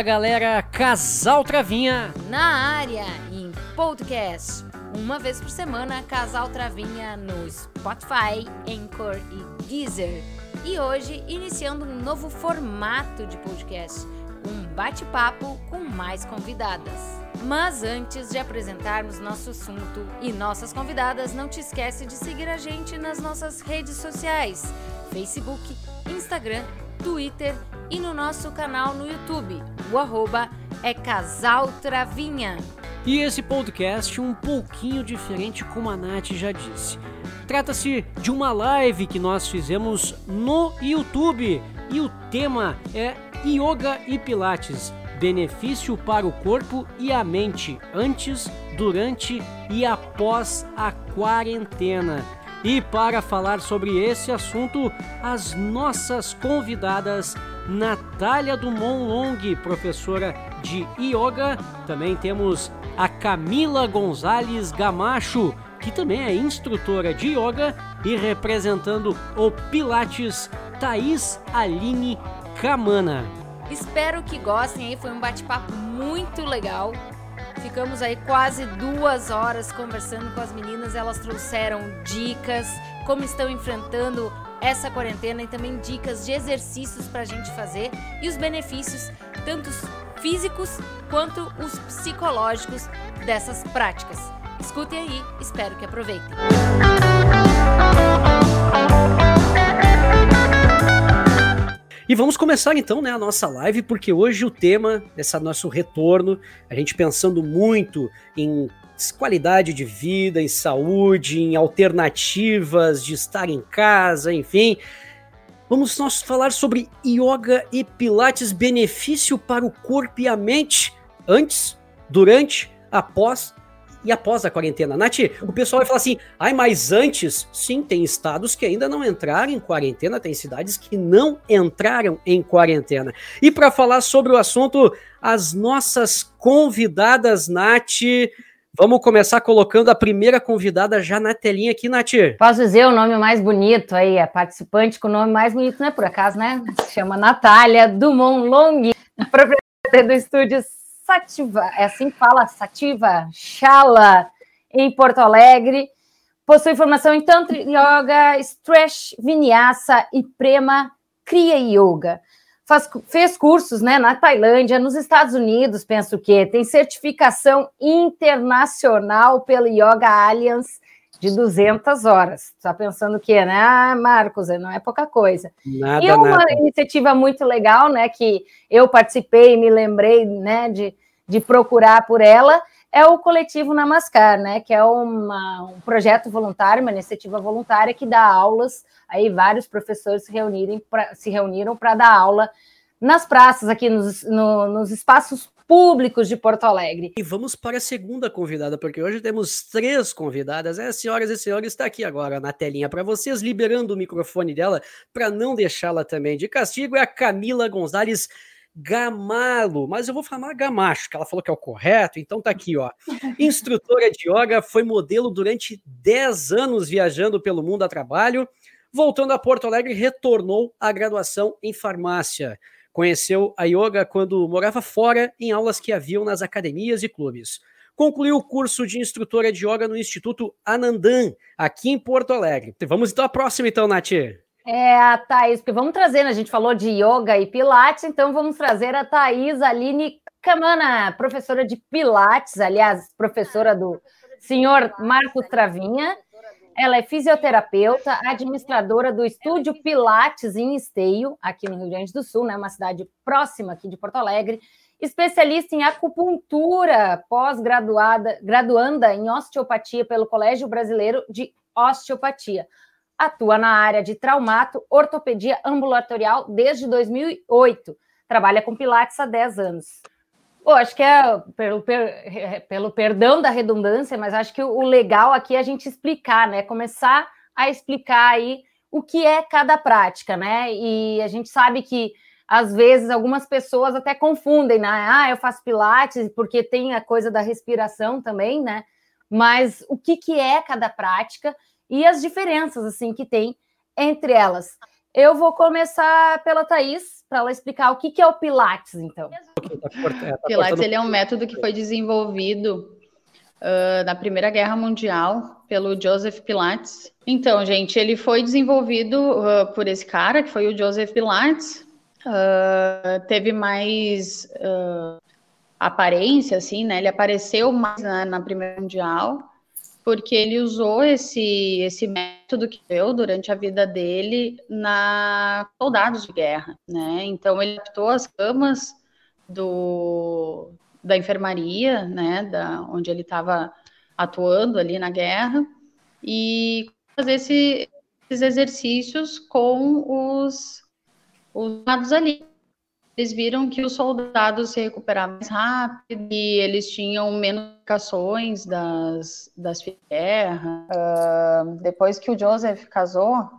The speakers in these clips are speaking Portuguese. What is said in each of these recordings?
Fala galera, Casal Travinha na área em podcast. Uma vez por semana, Casal Travinha no Spotify, Anchor e Deezer. E hoje, iniciando um novo formato de podcast, um bate-papo com mais convidadas. Mas antes de apresentarmos nosso assunto e nossas convidadas, não te esquece de seguir a gente nas nossas redes sociais: Facebook, Instagram, Twitter e no nosso canal no YouTube. O arroba é Casal Travinha. E esse podcast um pouquinho diferente, como a Nath já disse. Trata-se de uma live que nós fizemos no YouTube e o tema é Yoga e Pilates benefício para o corpo e a mente antes, durante e após a quarentena. E para falar sobre esse assunto, as nossas convidadas Natália Dumont Long, professora de yoga, também temos a Camila Gonzalez Gamacho, que também é instrutora de yoga e representando o Pilates, Thaís Aline Camana. Espero que gostem foi um bate-papo muito legal. Ficamos aí quase duas horas conversando com as meninas. Elas trouxeram dicas, como estão enfrentando essa quarentena e também dicas de exercícios para a gente fazer e os benefícios, tanto físicos quanto os psicológicos dessas práticas. Escutem aí, espero que aproveitem. E vamos começar então né, a nossa live, porque hoje o tema desse nosso retorno, a gente pensando muito em qualidade de vida, em saúde, em alternativas de estar em casa, enfim. Vamos nós falar sobre yoga e pilates, benefício para o corpo e a mente, antes, durante, após e após a quarentena. Nath, o pessoal vai falar assim: ai, mas antes, sim, tem estados que ainda não entraram em quarentena, tem cidades que não entraram em quarentena. E para falar sobre o assunto, as nossas convidadas, Nath. Vamos começar colocando a primeira convidada já na telinha aqui, Nath. Posso dizer o nome mais bonito aí, a participante com o nome mais bonito, não é por acaso, né? Se chama Natália Dumont Long, proprietária do estúdio Sativa, é assim que fala, Sativa Shala, em Porto Alegre. Possui formação em Tantra Yoga, Stretch Vinyasa e Prema Kriya Yoga. Faz, fez cursos né, na Tailândia, nos Estados Unidos, penso que tem certificação internacional pela Yoga Alliance de 200 horas. Está pensando o quê, né? Ah, Marcos, não é pouca coisa. Nada, e uma nada. iniciativa muito legal, né, que eu participei e me lembrei, né, de, de procurar por ela, é o coletivo Namaskar, né, que é uma, um projeto voluntário, uma iniciativa voluntária que dá aulas, aí vários professores se, reunirem pra, se reuniram para dar aula nas praças, aqui nos, no, nos espaços públicos de Porto Alegre. E vamos para a segunda convidada, porque hoje temos três convidadas. É, senhoras e senhores, está aqui agora na telinha para vocês, liberando o microfone dela para não deixá-la também de castigo. É a Camila Gonzalez Gamalo, mas eu vou falar Gamacho, que ela falou que é o correto, então tá aqui, ó. Instrutora de yoga, foi modelo durante 10 anos viajando pelo mundo a trabalho. Voltando a Porto Alegre, retornou à graduação em farmácia. Conheceu a yoga quando morava fora, em aulas que haviam nas academias e clubes. Concluiu o curso de instrutora de yoga no Instituto Anandan, aqui em Porto Alegre. Vamos então à próxima, então, Nath. É a Thaís, porque vamos trazer, né? a gente falou de yoga e pilates, então vamos trazer a Thaís Aline Camana, professora de pilates, aliás, professora do senhor Marco Travinha. Ela é fisioterapeuta, administradora do estúdio Pilates em Esteio, aqui no Rio Grande do Sul, né, uma cidade próxima aqui de Porto Alegre, especialista em acupuntura, pós-graduada, graduanda em osteopatia pelo Colégio Brasileiro de Osteopatia atua na área de traumato, ortopedia ambulatorial desde 2008. Trabalha com Pilates há 10 anos. Pô, acho que é pelo, pelo perdão da redundância, mas acho que o legal aqui é a gente explicar, né? Começar a explicar aí o que é cada prática, né? E a gente sabe que às vezes algumas pessoas até confundem, né? Ah, eu faço pilates porque tem a coisa da respiração também, né? Mas o que, que é cada prática e as diferenças assim que tem entre elas. Eu vou começar pela Thaís, para ela explicar o que, que é o Pilates, então. tá Pilates ele é um método que foi desenvolvido uh, na Primeira Guerra Mundial pelo Joseph Pilates. Então, gente, ele foi desenvolvido uh, por esse cara, que foi o Joseph Pilates. Uh, teve mais aparência, assim, né? Ele apareceu mais na, na Primeira Mundial porque ele usou esse, esse método que deu durante a vida dele na soldados de guerra, né? Então ele adaptou as camas do, da enfermaria, né, da, onde ele estava atuando ali na guerra, e fazer esse, esses exercícios com os, os ali. Eles viram que os soldados se recuperavam mais rápido e eles tinham menos complicações das, das guerras. Uh, depois que o Joseph casou,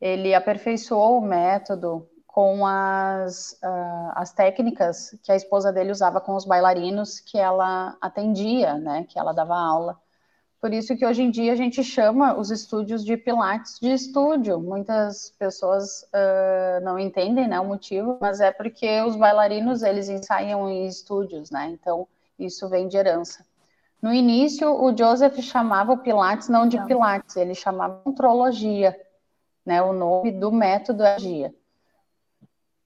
ele aperfeiçoou o método com as, uh, as técnicas que a esposa dele usava com os bailarinos que ela atendia, né, que ela dava aula. Por isso que hoje em dia a gente chama os estúdios de Pilates de estúdio. Muitas pessoas uh, não entendem né, o motivo, mas é porque os bailarinos eles ensaiam em estúdios, né? Então isso vem de herança. No início, o Joseph chamava o Pilates não de Pilates, ele chamava Contrologia, né? O nome do método é Gia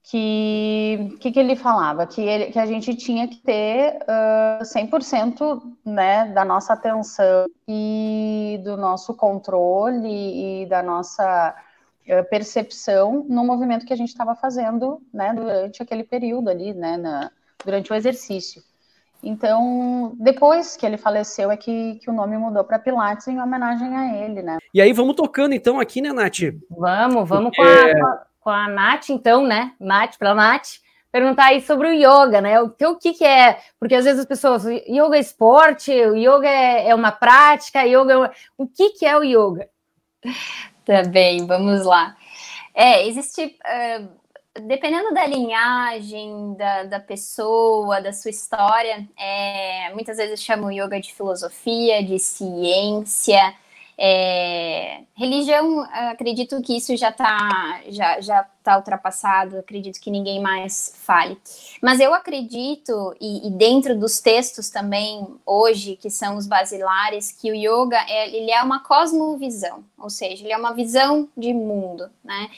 que que, que ele falava que, ele, que a gente tinha que ter uh, 100% né, da nossa atenção e do nosso controle e da nossa uh, percepção no movimento que a gente estava fazendo né, durante aquele período ali, né, na, durante o exercício. Então, depois que ele faleceu, é que, que o nome mudou para Pilates em homenagem a ele, né? E aí, vamos tocando então aqui, né, Nath? Vamos, vamos com a, com a Nath, então, né? Nath, para Nath, perguntar aí sobre o yoga, né? O, o que, que é? Porque às vezes as pessoas, yoga é esporte, o yoga é, é uma prática, yoga é uma... o que, que é o yoga? Tá bem, vamos lá. É, existe. Uh, dependendo da linhagem da, da pessoa, da sua história, é, muitas vezes chamam yoga de filosofia, de ciência, é, religião, acredito que isso já está já, já tá ultrapassado, acredito que ninguém mais fale. Mas eu acredito, e, e, dentro dos textos também, hoje, que são os basilares, que o yoga é, ele é uma cosmovisão, ou seja, ele é uma visão de mundo, né?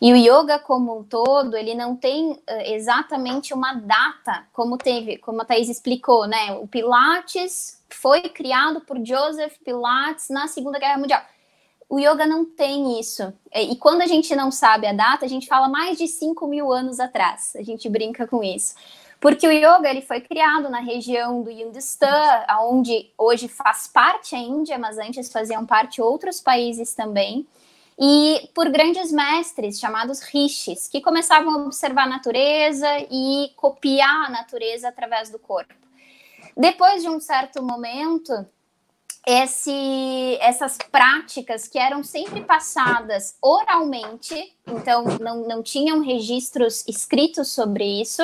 E o yoga como um todo, ele não tem uh, exatamente uma data, como teve, como a Thaís explicou, né? O Pilates foi criado por Joseph Pilates na Segunda Guerra Mundial. O yoga não tem isso. E quando a gente não sabe a data, a gente fala mais de 5 mil anos atrás. A gente brinca com isso. Porque o yoga ele foi criado na região do Hindustan, onde hoje faz parte a Índia, mas antes faziam parte outros países também. E por grandes mestres chamados rishis, que começavam a observar a natureza e copiar a natureza através do corpo. Depois de um certo momento, esse, essas práticas que eram sempre passadas oralmente, então não, não tinham registros escritos sobre isso,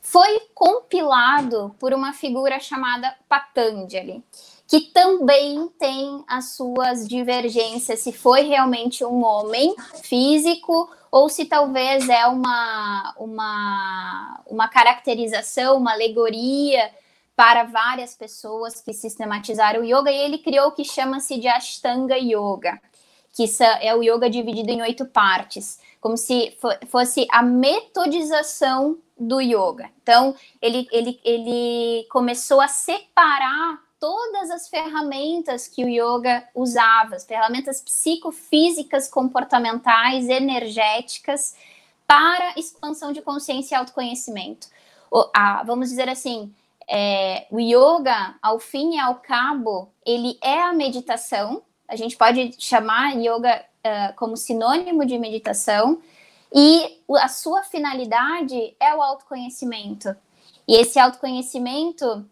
foi compilado por uma figura chamada Patanjali, que também tem as suas divergências se foi realmente um homem físico ou se talvez é uma, uma, uma caracterização, uma alegoria para várias pessoas que sistematizaram o yoga, e ele criou o que chama-se de Ashtanga Yoga, que é o yoga dividido em oito partes, como se fosse a metodização do yoga. Então, ele, ele, ele começou a separar todas as ferramentas que o yoga usava, as ferramentas psicofísicas, comportamentais, energéticas, para expansão de consciência e autoconhecimento. O, a, vamos dizer assim, é, o yoga, ao fim e ao cabo, ele é a meditação. A gente pode chamar yoga uh, como sinônimo de meditação. E a sua finalidade é o autoconhecimento. E esse autoconhecimento,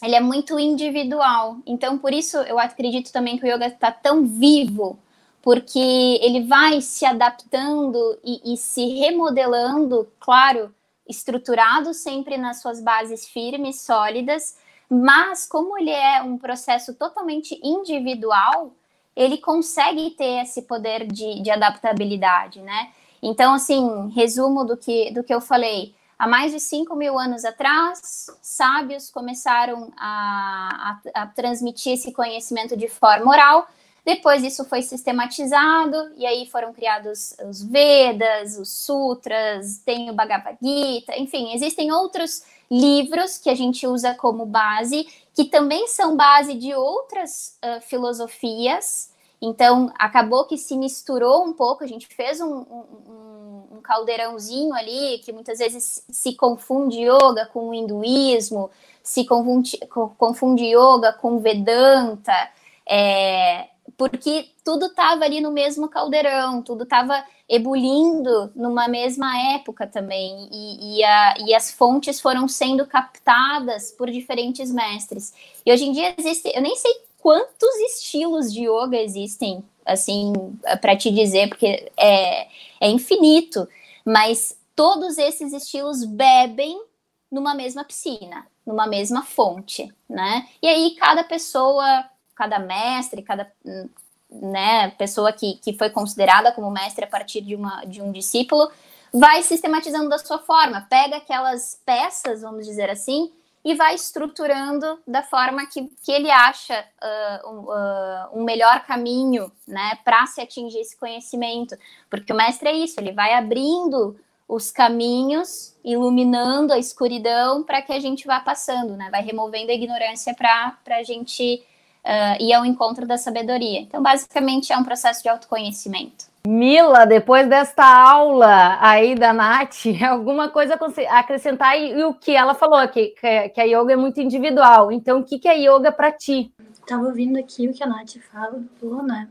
ele é muito individual. Então, por isso, eu acredito também que o yoga está tão vivo, porque ele vai se adaptando e, e se remodelando, claro, estruturado sempre nas suas bases firmes, sólidas, mas como ele é um processo totalmente individual, ele consegue ter esse poder de, de adaptabilidade, né? Então, assim, resumo do que, do que eu falei. há mais de 5 mil anos atrás, sábios começaram a, a, a transmitir esse conhecimento de forma oral. Depois isso foi sistematizado e aí foram criados os Vedas, os Sutras, tem o Bhagavad Gita, enfim, existem outros livros que a gente usa como base, que também são base de outras uh, filosofias. Então, acabou que se misturou um pouco, a gente fez um, um, um caldeirãozinho ali, que muitas vezes se confunde yoga com o hinduísmo, se confunde, confunde yoga com Vedanta, é, porque tudo estava ali no mesmo caldeirão, tudo estava ebulindo numa mesma época também, e, e, a, e, as fontes foram sendo captadas por diferentes mestres. E hoje em dia existe, eu nem sei quantos estilos de yoga existem, assim, para te dizer, porque é, é infinito, mas todos esses estilos bebem numa mesma piscina, numa mesma fonte, né? E aí cada pessoa, cada mestre, cada né, pessoa que, que foi considerada como mestre a partir de, uma, de um discípulo, vai sistematizando da sua forma, pega aquelas peças, vamos dizer assim, e vai estruturando da forma que, que ele acha uh, um, uh, um, melhor caminho né, para se atingir esse conhecimento. Porque o mestre é isso, ele vai abrindo os caminhos, iluminando a escuridão para que a gente vá passando, né, vai removendo a ignorância para a gente uh, ir ao encontro da sabedoria. Então, basicamente, é um processo de autoconhecimento. Mila, depois desta aula aí da Nath, alguma coisa a acrescentar e, e, o que ela falou aqui, que, que a yoga é muito individual. Então, o que, que é yoga para ti? Estava ouvindo aqui o que a Nath falou, né?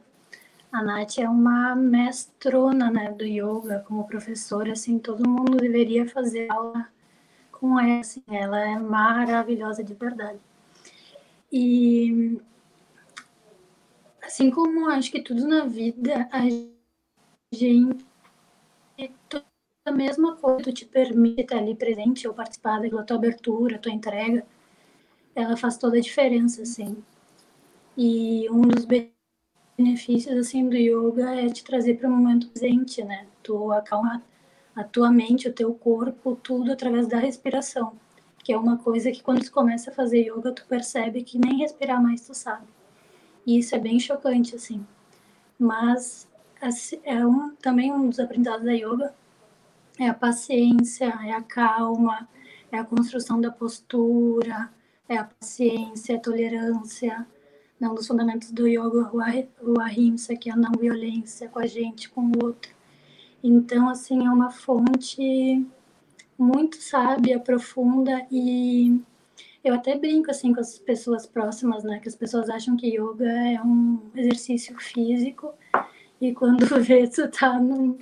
A Nath é uma mestrona né, do yoga, como professora, assim, todo mundo deveria fazer aula com ela, assim, ela é maravilhosa de verdade. E Assim como acho que tudo na vida, a gente. A mesma coisa te permite estar ali presente ou participar da tua abertura, tua entrega, ela faz toda a diferença, assim. E um dos benefícios, assim, do yoga é te trazer para o momento presente, né? Tu acalma a tua mente, o teu corpo, tudo através da respiração, que é uma coisa que quando tu começa a fazer yoga, tu percebe que nem respirar mais tu sabe. E isso é bem chocante, assim. Mas é um, também um dos aprendizados da yoga é a paciência, é a calma, é a construção da postura, é a paciência, é a tolerância. Um dos fundamentos do yoga, o ahimsa, que é a não violência com a gente, com o outro. Então, assim, é uma fonte muito sábia, profunda e eu até brinco assim com as pessoas próximas, né? Que as pessoas acham que yoga é um exercício físico e quando vê tu tá num...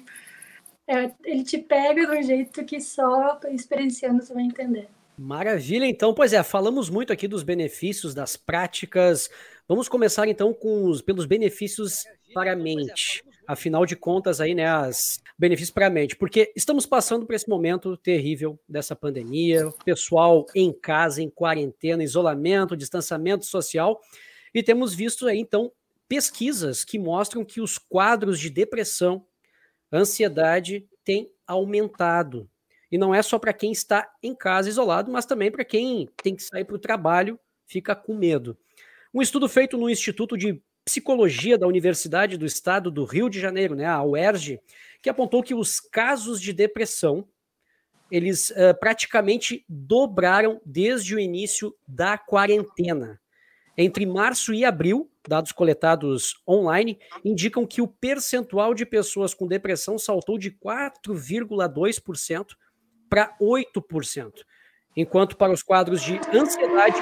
É, ele te pega de um jeito que só experienciando você vai entender. Maravilha, então, pois é, falamos muito aqui dos benefícios das práticas. Vamos começar então com os pelos benefícios para a mente afinal de contas, aí, né, as benefícios para a mente, porque estamos passando por esse momento terrível dessa pandemia, pessoal em casa, em quarentena, isolamento, distanciamento social, e temos visto aí, então, pesquisas que mostram que os quadros de depressão, ansiedade têm aumentado. E não é só para quem está em casa isolado, mas também para quem tem que sair para o trabalho, fica com medo. Um estudo feito no Instituto de Psicologia da Universidade do Estado do Rio de Janeiro, né, a UERJ, que apontou que os casos de depressão eles uh, praticamente dobraram desde o início da quarentena. Entre março e abril, dados coletados online indicam que o percentual de pessoas com depressão saltou de 4,2% para 8%. Enquanto para os quadros de ansiedade,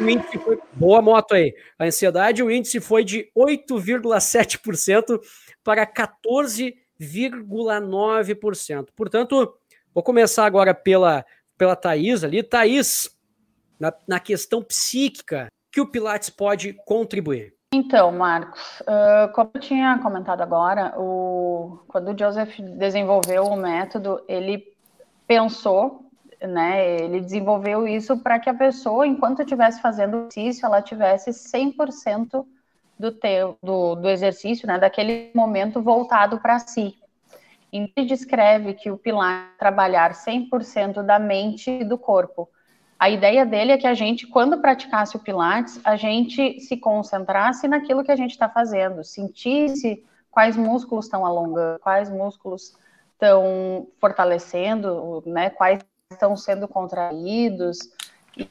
o índice foi. Boa moto aí. A ansiedade, o índice foi de 8,7% para 14,9%. Portanto, vou começar agora pela, pela Thaís ali. Thaís, na, na questão psíquica, que o Pilates pode contribuir? Então, Marcos, uh, como eu tinha comentado agora, o, quando o Joseph desenvolveu o método, ele pensou né? Ele desenvolveu isso para que a pessoa, enquanto estivesse fazendo exercício, ela tivesse 100% do, teu, do, do exercício, né? Daquele momento voltado para si. Ele descreve que o pilar é trabalhar 100% da mente e do corpo. A ideia dele é que a gente, quando praticasse o Pilates, a gente se concentrasse naquilo que a gente está fazendo, sentisse quais músculos estão alongando, quais músculos estão fortalecendo, né, quais estão sendo contraídos,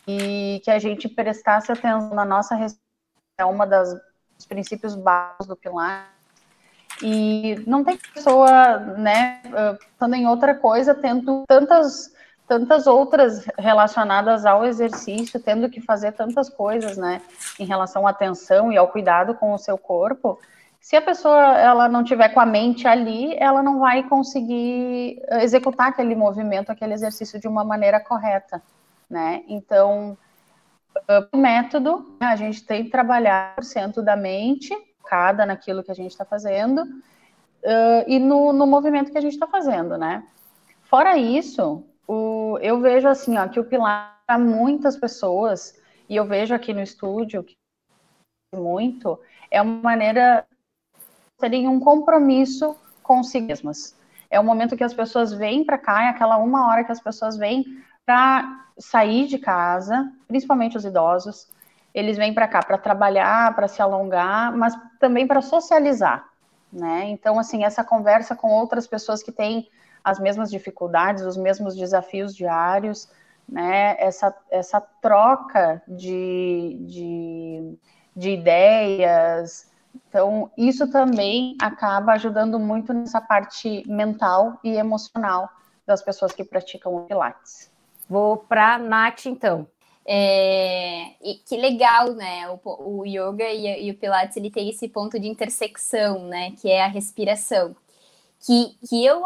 e que a gente prestasse atenção na nossa é uma das dos princípios básicos do Pilates. E não tem pessoa, né, pensando em outra coisa, tendo tantas tantas outras relacionadas ao exercício, tendo que fazer tantas coisas, né, em relação à atenção e ao cuidado com o seu corpo. Se a pessoa ela não tiver com a mente ali, ela não vai conseguir executar aquele movimento, aquele exercício de uma maneira correta, né? Então, o método, a gente tem que trabalhar por cento da mente, cada naquilo que a gente está fazendo, uh, e no, no movimento que a gente está fazendo, né? Fora isso, o, eu vejo assim, ó, que o pilar para muitas pessoas, e eu vejo aqui no estúdio muito, é uma maneira terem um compromisso consigo mesmas. É o momento que as pessoas vêm para cá, é aquela uma hora que as pessoas vêm para sair de casa, principalmente os idosos. Eles vêm para cá para trabalhar, para se alongar, mas também para socializar, né? Então, assim, essa conversa com outras pessoas que têm as mesmas dificuldades, os mesmos desafios diários, né? Essa, essa troca de, de, de ideias. Então, isso também acaba ajudando muito nessa parte mental e emocional das pessoas que praticam o Pilates. Vou para a Nath, então. É, e que legal, né? O, o yoga e, e, o Pilates ele tem esse ponto de intersecção, né? Que é a respiração. Que, que eu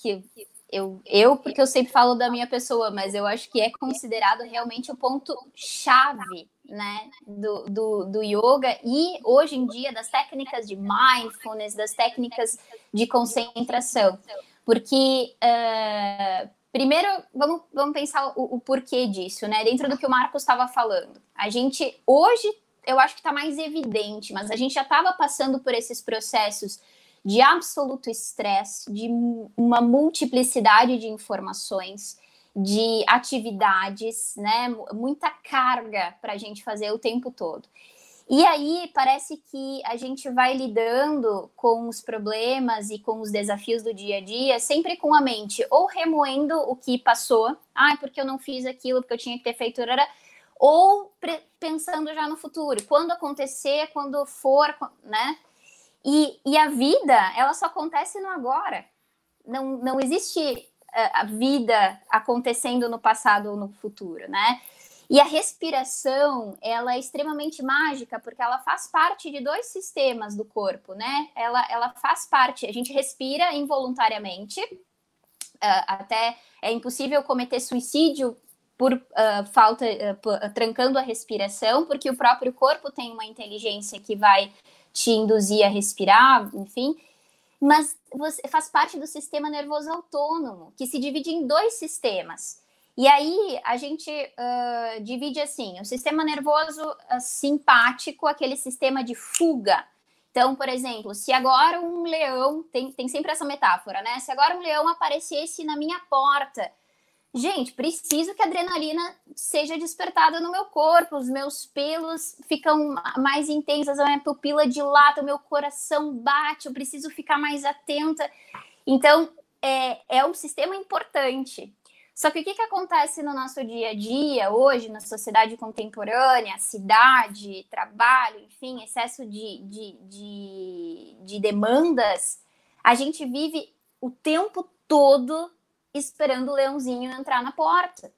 que eu, eu, porque eu sempre falo da minha pessoa, mas eu acho que é considerado realmente o ponto chave, né, do, do, do yoga e hoje em dia das técnicas de mindfulness, das técnicas de concentração, porque uh, Primeiro, vamos, vamos pensar o, o, porquê disso, né? Dentro do que o Marcos estava falando. A gente, hoje, eu acho que está mais evidente, mas a gente já estava passando por esses processos de absoluto estresse, de uma multiplicidade de informações, de atividades, né? Muita carga para a gente fazer o tempo todo. E aí parece que a gente vai lidando com os problemas e com os desafios do dia a dia, sempre com a mente ou remoendo o que passou, ah, porque eu não fiz aquilo, porque eu tinha que ter feito, ou pensando já no futuro, quando acontecer, quando for, né? E, e a vida, ela só acontece no agora. Não, não existe uh, a vida acontecendo no passado ou no futuro, né? E a respiração, ela é extremamente mágica porque ela faz parte de dois sistemas do corpo, né? Ela, ela faz parte, a gente respira involuntariamente, uh, até é impossível cometer suicídio por uh, falta, uh, trancando a respiração, porque o próprio corpo tem uma inteligência que vai te induzir a respirar, enfim. Mas você faz parte do sistema nervoso autônomo, que se divide em dois sistemas. E aí a gente uh, divide assim: o sistema nervoso uh, simpático, aquele sistema de fuga. Então, por exemplo, se agora um leão, tem, tem sempre essa metáfora, né? Se agora um leão aparecesse na minha porta, gente, preciso que a adrenalina seja despertada no meu corpo, os meus pelos ficam mais intensos, a minha pupila dilata, o meu coração bate, eu preciso ficar mais atenta. Então, é, é um sistema importante. Só que o que, que acontece no nosso dia a dia, hoje, na sociedade contemporânea, cidade, trabalho, enfim, excesso de, de, de, de demandas, a gente vive o tempo todo esperando o leãozinho entrar na porta.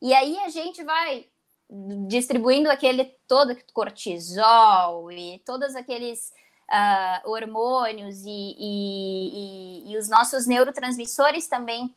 E aí a gente vai distribuindo aquele todo cortisol e todos aqueles uh, hormônios e, e, e, e, os nossos neurotransmissores também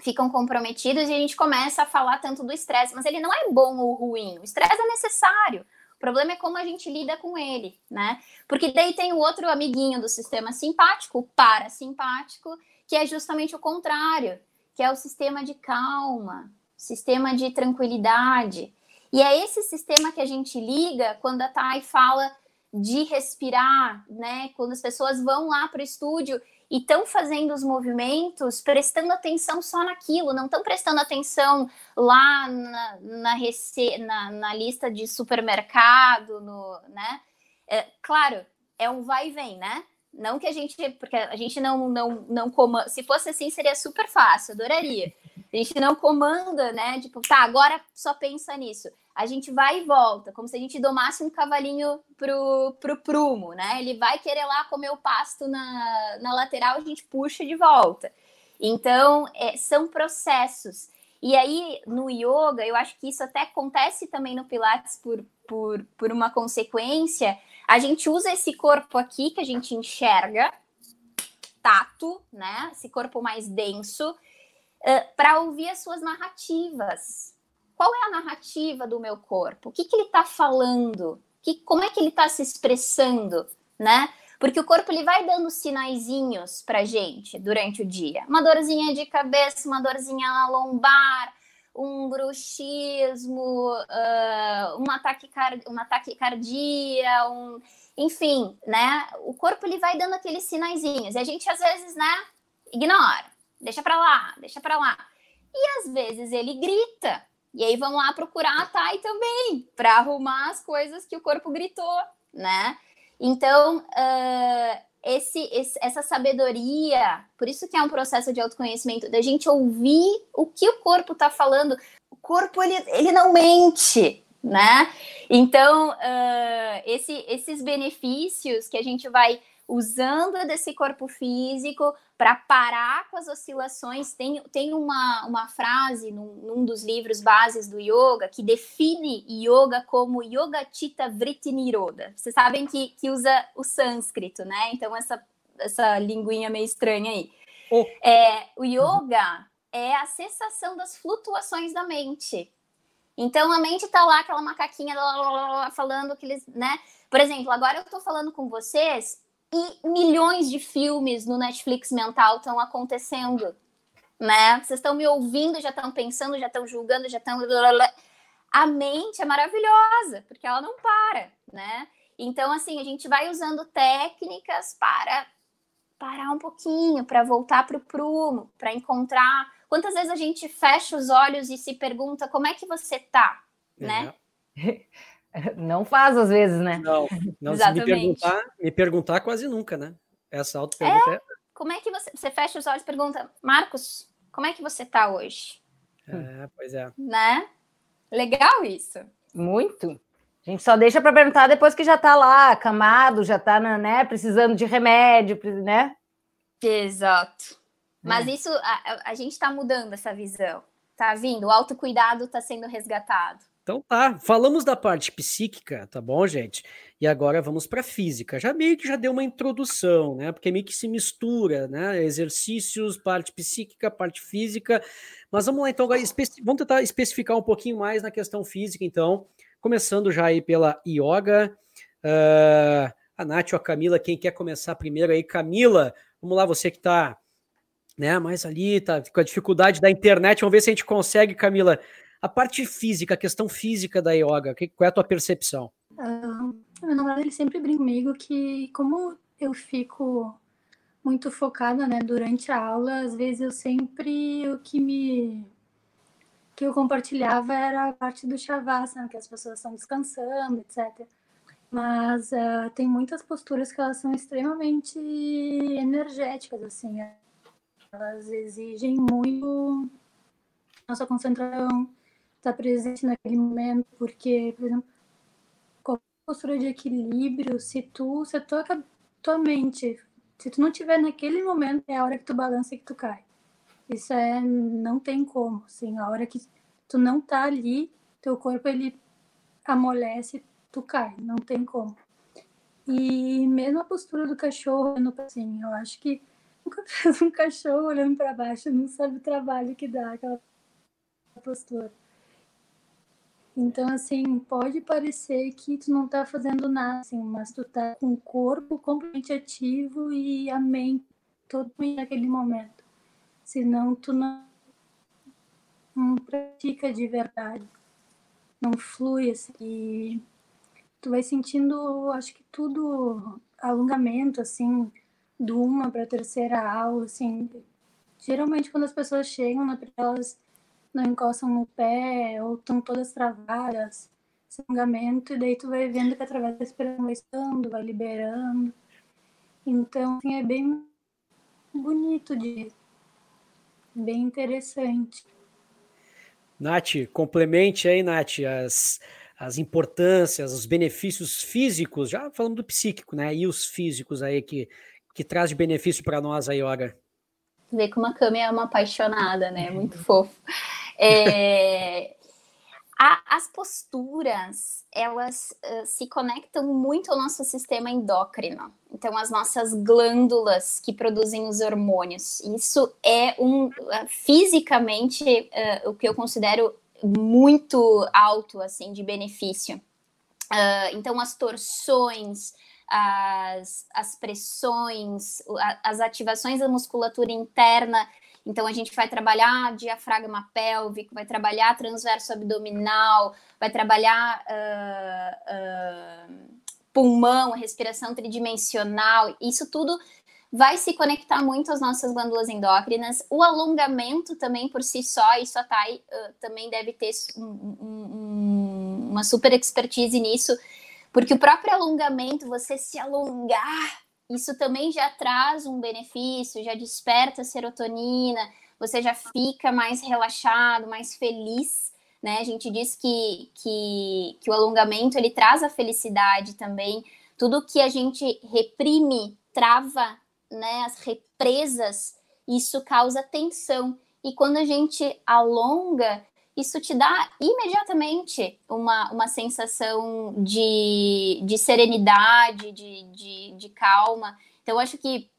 ficam comprometidos e a gente começa a falar tanto do estresse, mas ele não é bom ou ruim. O estresse é necessário. O problema é como a gente lida com ele, né? Porque daí tem o outro amiguinho do sistema simpático, o parasimpático, que é justamente o contrário, que é o sistema de calma, sistema de tranquilidade. E é esse sistema que a gente liga quando a Thay fala de respirar, né? Quando as pessoas vão lá para o estúdio e estão fazendo os movimentos, prestando atenção só naquilo, não estão prestando atenção lá na, na, rece... na, na lista de supermercado, no, né? É, claro, é um vai e vem, né? Não que a gente, porque a gente não não não comanda. Se fosse assim, seria super fácil, adoraria. A gente não comanda, né? Tipo, tá, agora só pensa nisso. A gente vai e volta, como se a gente domasse um cavalinho pro, pro prumo, né? Ele vai querer lá comer o pasto na, na lateral, a gente puxa de volta. Então, é, são processos. E aí, no yoga, eu acho que isso até acontece também no Pilates por, por, por uma consequência. A gente usa esse corpo aqui que a gente enxerga, tato, né? Esse corpo mais denso uh, para ouvir as suas narrativas. Qual é a narrativa do meu corpo? O que, que ele está falando? Que, como é que ele está se expressando, né? Porque o corpo ele vai dando sinaizinhos para gente durante o dia. Uma dorzinha de cabeça, uma dorzinha na lombar, um bruxismo, uh, uma, taquicardia, uma taquicardia, um, enfim, né? O corpo ele vai dando aqueles sinaizinhos e a gente às vezes, né, ignora deixa pra lá, deixa pra lá. E às vezes ele grita. E aí vamos lá procurar a Thay também, para arrumar as coisas que o corpo gritou, né? Então, uh, esse, esse, essa sabedoria, por isso que é um processo de autoconhecimento, da gente ouvir o que o corpo está falando. O corpo, ele, ele não mente, né? Então, uh, esse, esses benefícios que a gente vai usando desse corpo físico para parar com as oscilações. Tem, tem uma, uma frase num, num, dos livros bases do yoga que define yoga como Yoga Chitta Vritti Niroda. Vocês sabem que, que usa o sânscrito, né? Então, essa, essa linguinha meio estranha aí. Oh. É, o yoga é a cessação das flutuações da mente. Então, a mente tá lá, aquela macaquinha falando que eles, né? Por exemplo, agora eu tô falando com vocês e milhões de filmes no Netflix mental estão acontecendo, né? Vocês estão me ouvindo, já estão pensando, já estão julgando, já estão. A mente é maravilhosa, porque ela não para, né? Então, assim, a gente vai usando técnicas para parar um pouquinho, para voltar para o prumo, para encontrar. Quantas vezes a gente fecha os olhos e se pergunta como é que você tá, né? É. Não faz às vezes, né? Não, não se me perguntar, me perguntar quase nunca, né? Essa auto-pergunta é, é... Como é que você, você fecha os olhos e pergunta, Marcos, como é que você tá hoje? É, pois é. Né? Legal isso. Muito. A gente só deixa para perguntar depois que já tá lá, acamado, já tá, né, precisando de remédio, né? Exato. Mas é. isso, a, a gente tá mudando essa visão. Tá vindo, o autocuidado tá sendo resgatado. Então tá, falamos da parte psíquica, tá bom, gente? E agora vamos para física. Já meio que já deu uma introdução, né? Porque meio que se mistura, né? Exercícios, parte psíquica, parte física. Mas vamos lá então, agora, vamos tentar especificar um pouquinho mais na questão física, então. Começando já aí pela yoga. Uh, a Nath ou a Camila, quem quer começar primeiro aí? Camila, vamos lá, você que tá né, mais ali, tá com a dificuldade da internet, vamos ver se a gente consegue, Camila, a parte física, a questão física da yoga, que, qual é a tua percepção? Uh, meu namorado ele sempre brinca comigo que como eu fico muito focada, né, durante a aula, às vezes eu sempre o que me que eu compartilhava era a parte do shavasana, que as pessoas estão descansando, etc. Mas uh, tem muitas posturas que elas são extremamente energéticas, assim. Elas exigem muito nossa concentração, estar tá presente naquele momento, porque, por exemplo, qualquer postura de equilíbrio, se tu, se a tua, tua mente, se tu não tiver naquele momento, é a hora que tu balança e que tu cai. Isso é, não tem como, assim, a hora que tu não tá ali, teu corpo, ele amolece, tu cai, não tem como. E mesmo a postura do cachorro, assim, eu acho que nunca fez um cachorro olhando para baixo, não sabe o trabalho que dá aquela postura. Então, assim, pode parecer que tu não tá fazendo nada, assim, mas tu tá com o corpo completamente ativo e a mente totalmente naquele momento. Senão tu não, não pratica de verdade. Não flui, assim. E tu vai sentindo, acho que tudo, alongamento, assim, do uma para terceira aula, assim. Geralmente, quando as pessoas chegam elas não encostam no pé ou estão todas travadas, esse alongamento, e daí tu vai vendo que através da respiração vai estando, vai liberando. Então, assim, é bem bonito de bem interessante. Nath, complemente aí, Nath, as, as importâncias, os benefícios físicos, já falando do psíquico, né? E os físicos aí que, que traz de benefício para nós a yoga. Ver como a Cami é uma apaixonada, né? Muito fofo. É, a, as posturas, elas uh, se conectam muito ao nosso sistema endócrino. Então, as nossas glândulas que produzem os hormônios. Isso é um, uh, fisicamente, uh, o que eu considero muito alto, assim, de benefício. então, as torções, as, as pressões, as ativações da musculatura interna então a gente vai trabalhar diafragma pélvico, vai trabalhar transverso abdominal, vai trabalhar uh, uh, pulmão, respiração tridimensional. Isso tudo vai se conectar muito às nossas glândulas endócrinas. O alongamento também por si só, isso a Thay uh, também deve ter um, um, uma super expertise nisso, porque o próprio alongamento, você se alongar isso também já traz um benefício, já desperta serotonina, você já fica mais relaxado, mais feliz, né? A gente diz que, que, que o alongamento ele traz a felicidade também. Tudo que a gente reprime, trava, né? As represas, isso causa tensão. E quando a gente alonga, isso te dá imediatamente uma, uma sensação de, de serenidade, de, de, de calma. Então, eu acho que.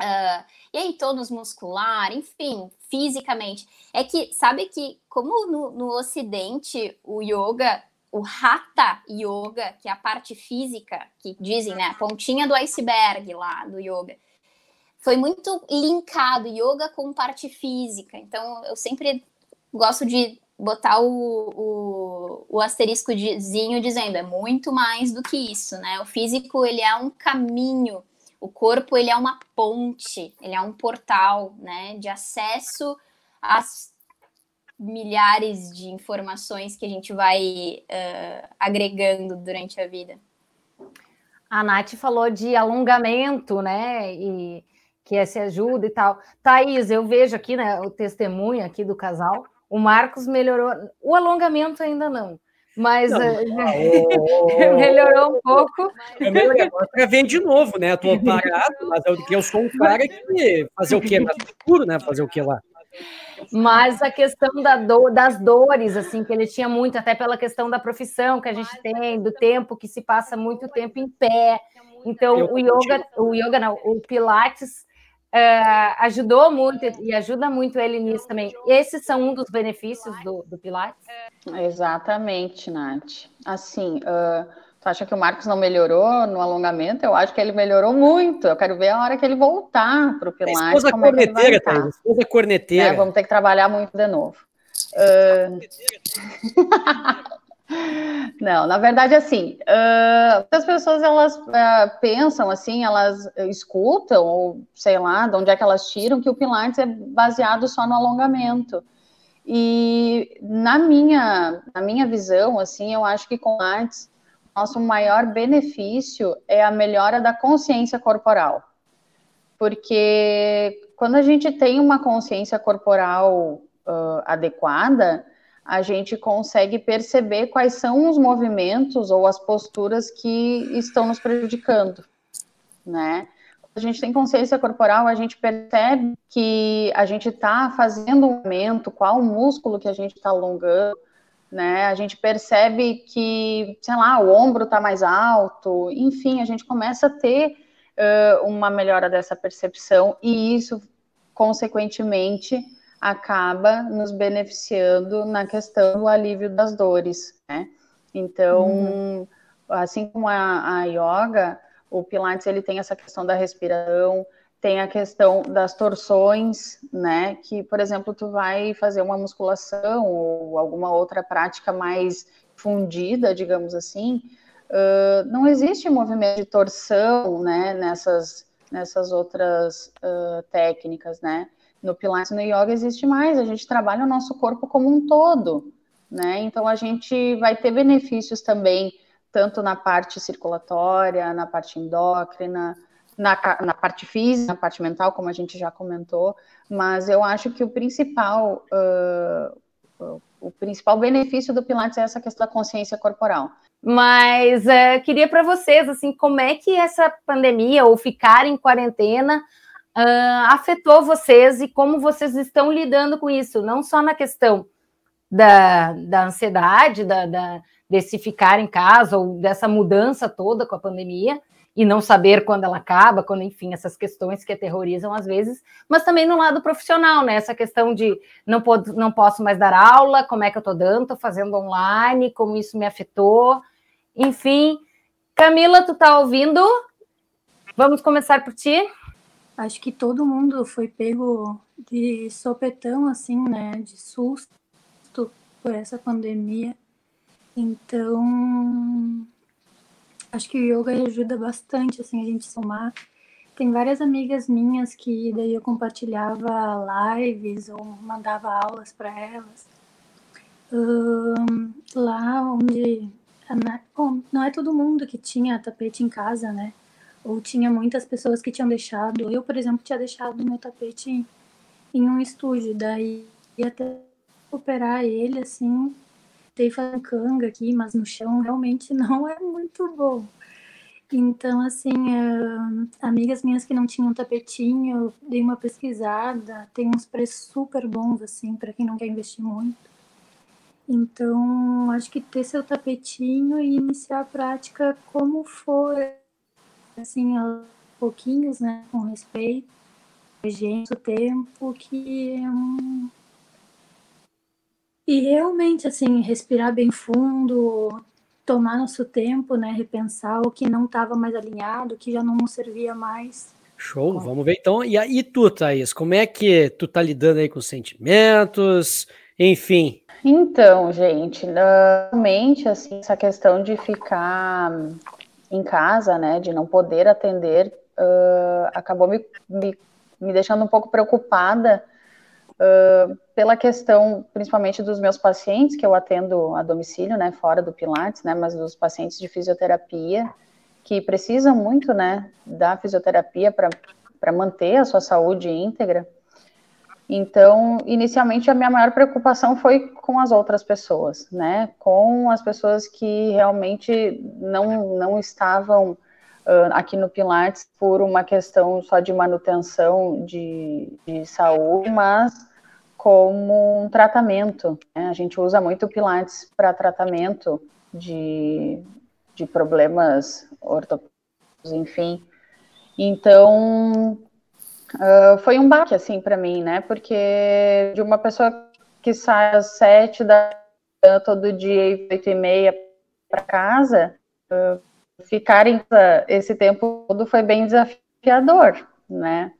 Uh, e aí, tônus muscular, enfim, fisicamente. É que, sabe que, como no, no Ocidente, o yoga, o Hatha Yoga, que é a parte física, que dizem, né, a pontinha do iceberg lá do yoga, foi muito linkado yoga com parte física. Então, eu sempre gosto de botar o, o, o asteriscozinho dizendo é muito mais do que isso, né? O físico ele é um caminho, o corpo ele é uma ponte, ele é um portal, né? De acesso às milhares de informações que a gente vai uh, agregando durante a vida. A Nath falou de alongamento, né? E que é se ajuda e tal. Thaís, eu vejo aqui, né, o testemunho aqui do casal. O Marcos melhorou, o alongamento ainda não, mas não, uh, melhorou um pouco. Agora vem de novo, né? Estou parado, mas eu, eu sou um cara que fazer o quê? Mais seguro, né? Fazer o quê lá? Mas a questão da do, das dores, assim, que ele tinha muito, até pela questão da profissão que a gente tem, do tempo que se passa muito tempo em pé. Então, o yoga, o yoga não, o Pilates Uh, ajudou muito e ajuda muito ele nisso também. Esses são um dos benefícios do, do Pilates? Exatamente, Nath. Assim, uh, tu acha que o Marcos não melhorou no alongamento? Eu acho que ele melhorou muito. Eu quero ver a hora que ele voltar para o Pilates. A esposa como corneteira, é que ele vai esposa corneteira. É, vamos ter que trabalhar muito de novo. Uh... Não, na verdade, assim, uh, as pessoas elas uh, pensam assim, elas escutam, ou sei lá, de onde é que elas tiram que o Pilates é baseado só no alongamento. E na minha, na minha visão, assim, eu acho que com Pilates, nosso maior benefício é a melhora da consciência corporal. Porque quando a gente tem uma consciência corporal uh, adequada, a gente consegue perceber quais são os movimentos ou as posturas que estão nos prejudicando, né? A gente tem consciência corporal, a gente percebe que a gente está fazendo um movimento, qual músculo que a gente está alongando, né? A gente percebe que, sei lá, o ombro está mais alto, enfim, a gente começa a ter uh, uma melhora dessa percepção e isso, consequentemente, acaba nos beneficiando na questão do alívio das dores, né? Então, uhum. assim como a, a yoga, o Pilates ele tem essa questão da respiração, tem a questão das torções, né? Que, por exemplo, tu vai fazer uma musculação ou alguma outra prática mais fundida, digamos assim, uh, não existe movimento de torção, né, nessas, nessas outras uh, técnicas, né? No Pilates no Yoga existe mais, a gente trabalha o nosso corpo como um todo, né? Então a gente vai ter benefícios também, tanto na parte circulatória, na parte endócrina, na, na parte física, na parte mental, como a gente já comentou, mas eu acho que o principal, uh, o principal benefício do Pilates é essa questão da consciência corporal. Mas uh, queria para vocês, assim, como é que essa pandemia ou ficar em quarentena uh, afetou vocês e como vocês estão lidando com isso, não só na questão da, da ansiedade, da, da, desse ficar em casa ou dessa mudança toda com a pandemia, e não saber quando ela acaba, quando, enfim, essas questões que aterrorizam às vezes, mas também no lado profissional, né? Essa questão de não, pode, não posso mais dar aula, como é que eu estou dando, estou fazendo online, como isso me afetou, enfim. Camila, tu tá ouvindo? Vamos começar por ti? Acho que todo mundo foi pego de sopetão, assim, né? De susto por essa pandemia. Então, acho que o yoga ajuda bastante, assim, a gente somar. Tem várias amigas minhas que daí eu compartilhava lives ou mandava aulas para elas. Um, lá onde bom, não é todo mundo que tinha tapete em casa, né? Ou tinha muitas pessoas que tinham deixado. Eu, por exemplo, tinha deixado meu tapete em, em um estúdio. Daí até recuperar ele, assim, tentei fazer canga aqui, mas no chão realmente não é muito bom. Então, assim, uh, amigas minhas que não tinham tapetinho, dei uma pesquisada, tem uns preços super bons, assim, para quem não quer investir muito. Então, acho que ter seu tapetinho e iniciar a prática como for, assim, aos pouquinhos, né, com respeito, gente, o tempo, que é um e realmente, assim, respirar bem fundo, tomar nosso tempo, né? Repensar o que não estava mais alinhado, o que já não nos servia mais. Show, vamos ver então. E aí tu, Thaís, como é que tu tá lidando aí com os sentimentos, enfim? Então, gente, realmente, assim, essa questão de ficar em casa, né, de não poder atender, uh, acabou me, me, me deixando um pouco preocupada, uh, pela questão, principalmente dos meus pacientes, que eu atendo a domicílio, né, fora do Pilates, né, mas dos pacientes de fisioterapia, que precisam muito, né, da fisioterapia para manter a sua saúde íntegra. Então, inicialmente, a minha maior preocupação foi com as outras pessoas, né, com as pessoas que realmente não, não estavam uh, aqui no Pilates por uma questão só de manutenção de, de saúde, mas como um tratamento. Né? A gente usa muito o Pilates para tratamento de, de problemas ortopédicos, enfim. Então, uh, foi um baque, assim, para mim, né? Porque de uma pessoa que sai às sete da manhã todo dia oito e meia para casa, uh, ficar em esse tempo todo foi bem desafiador, né?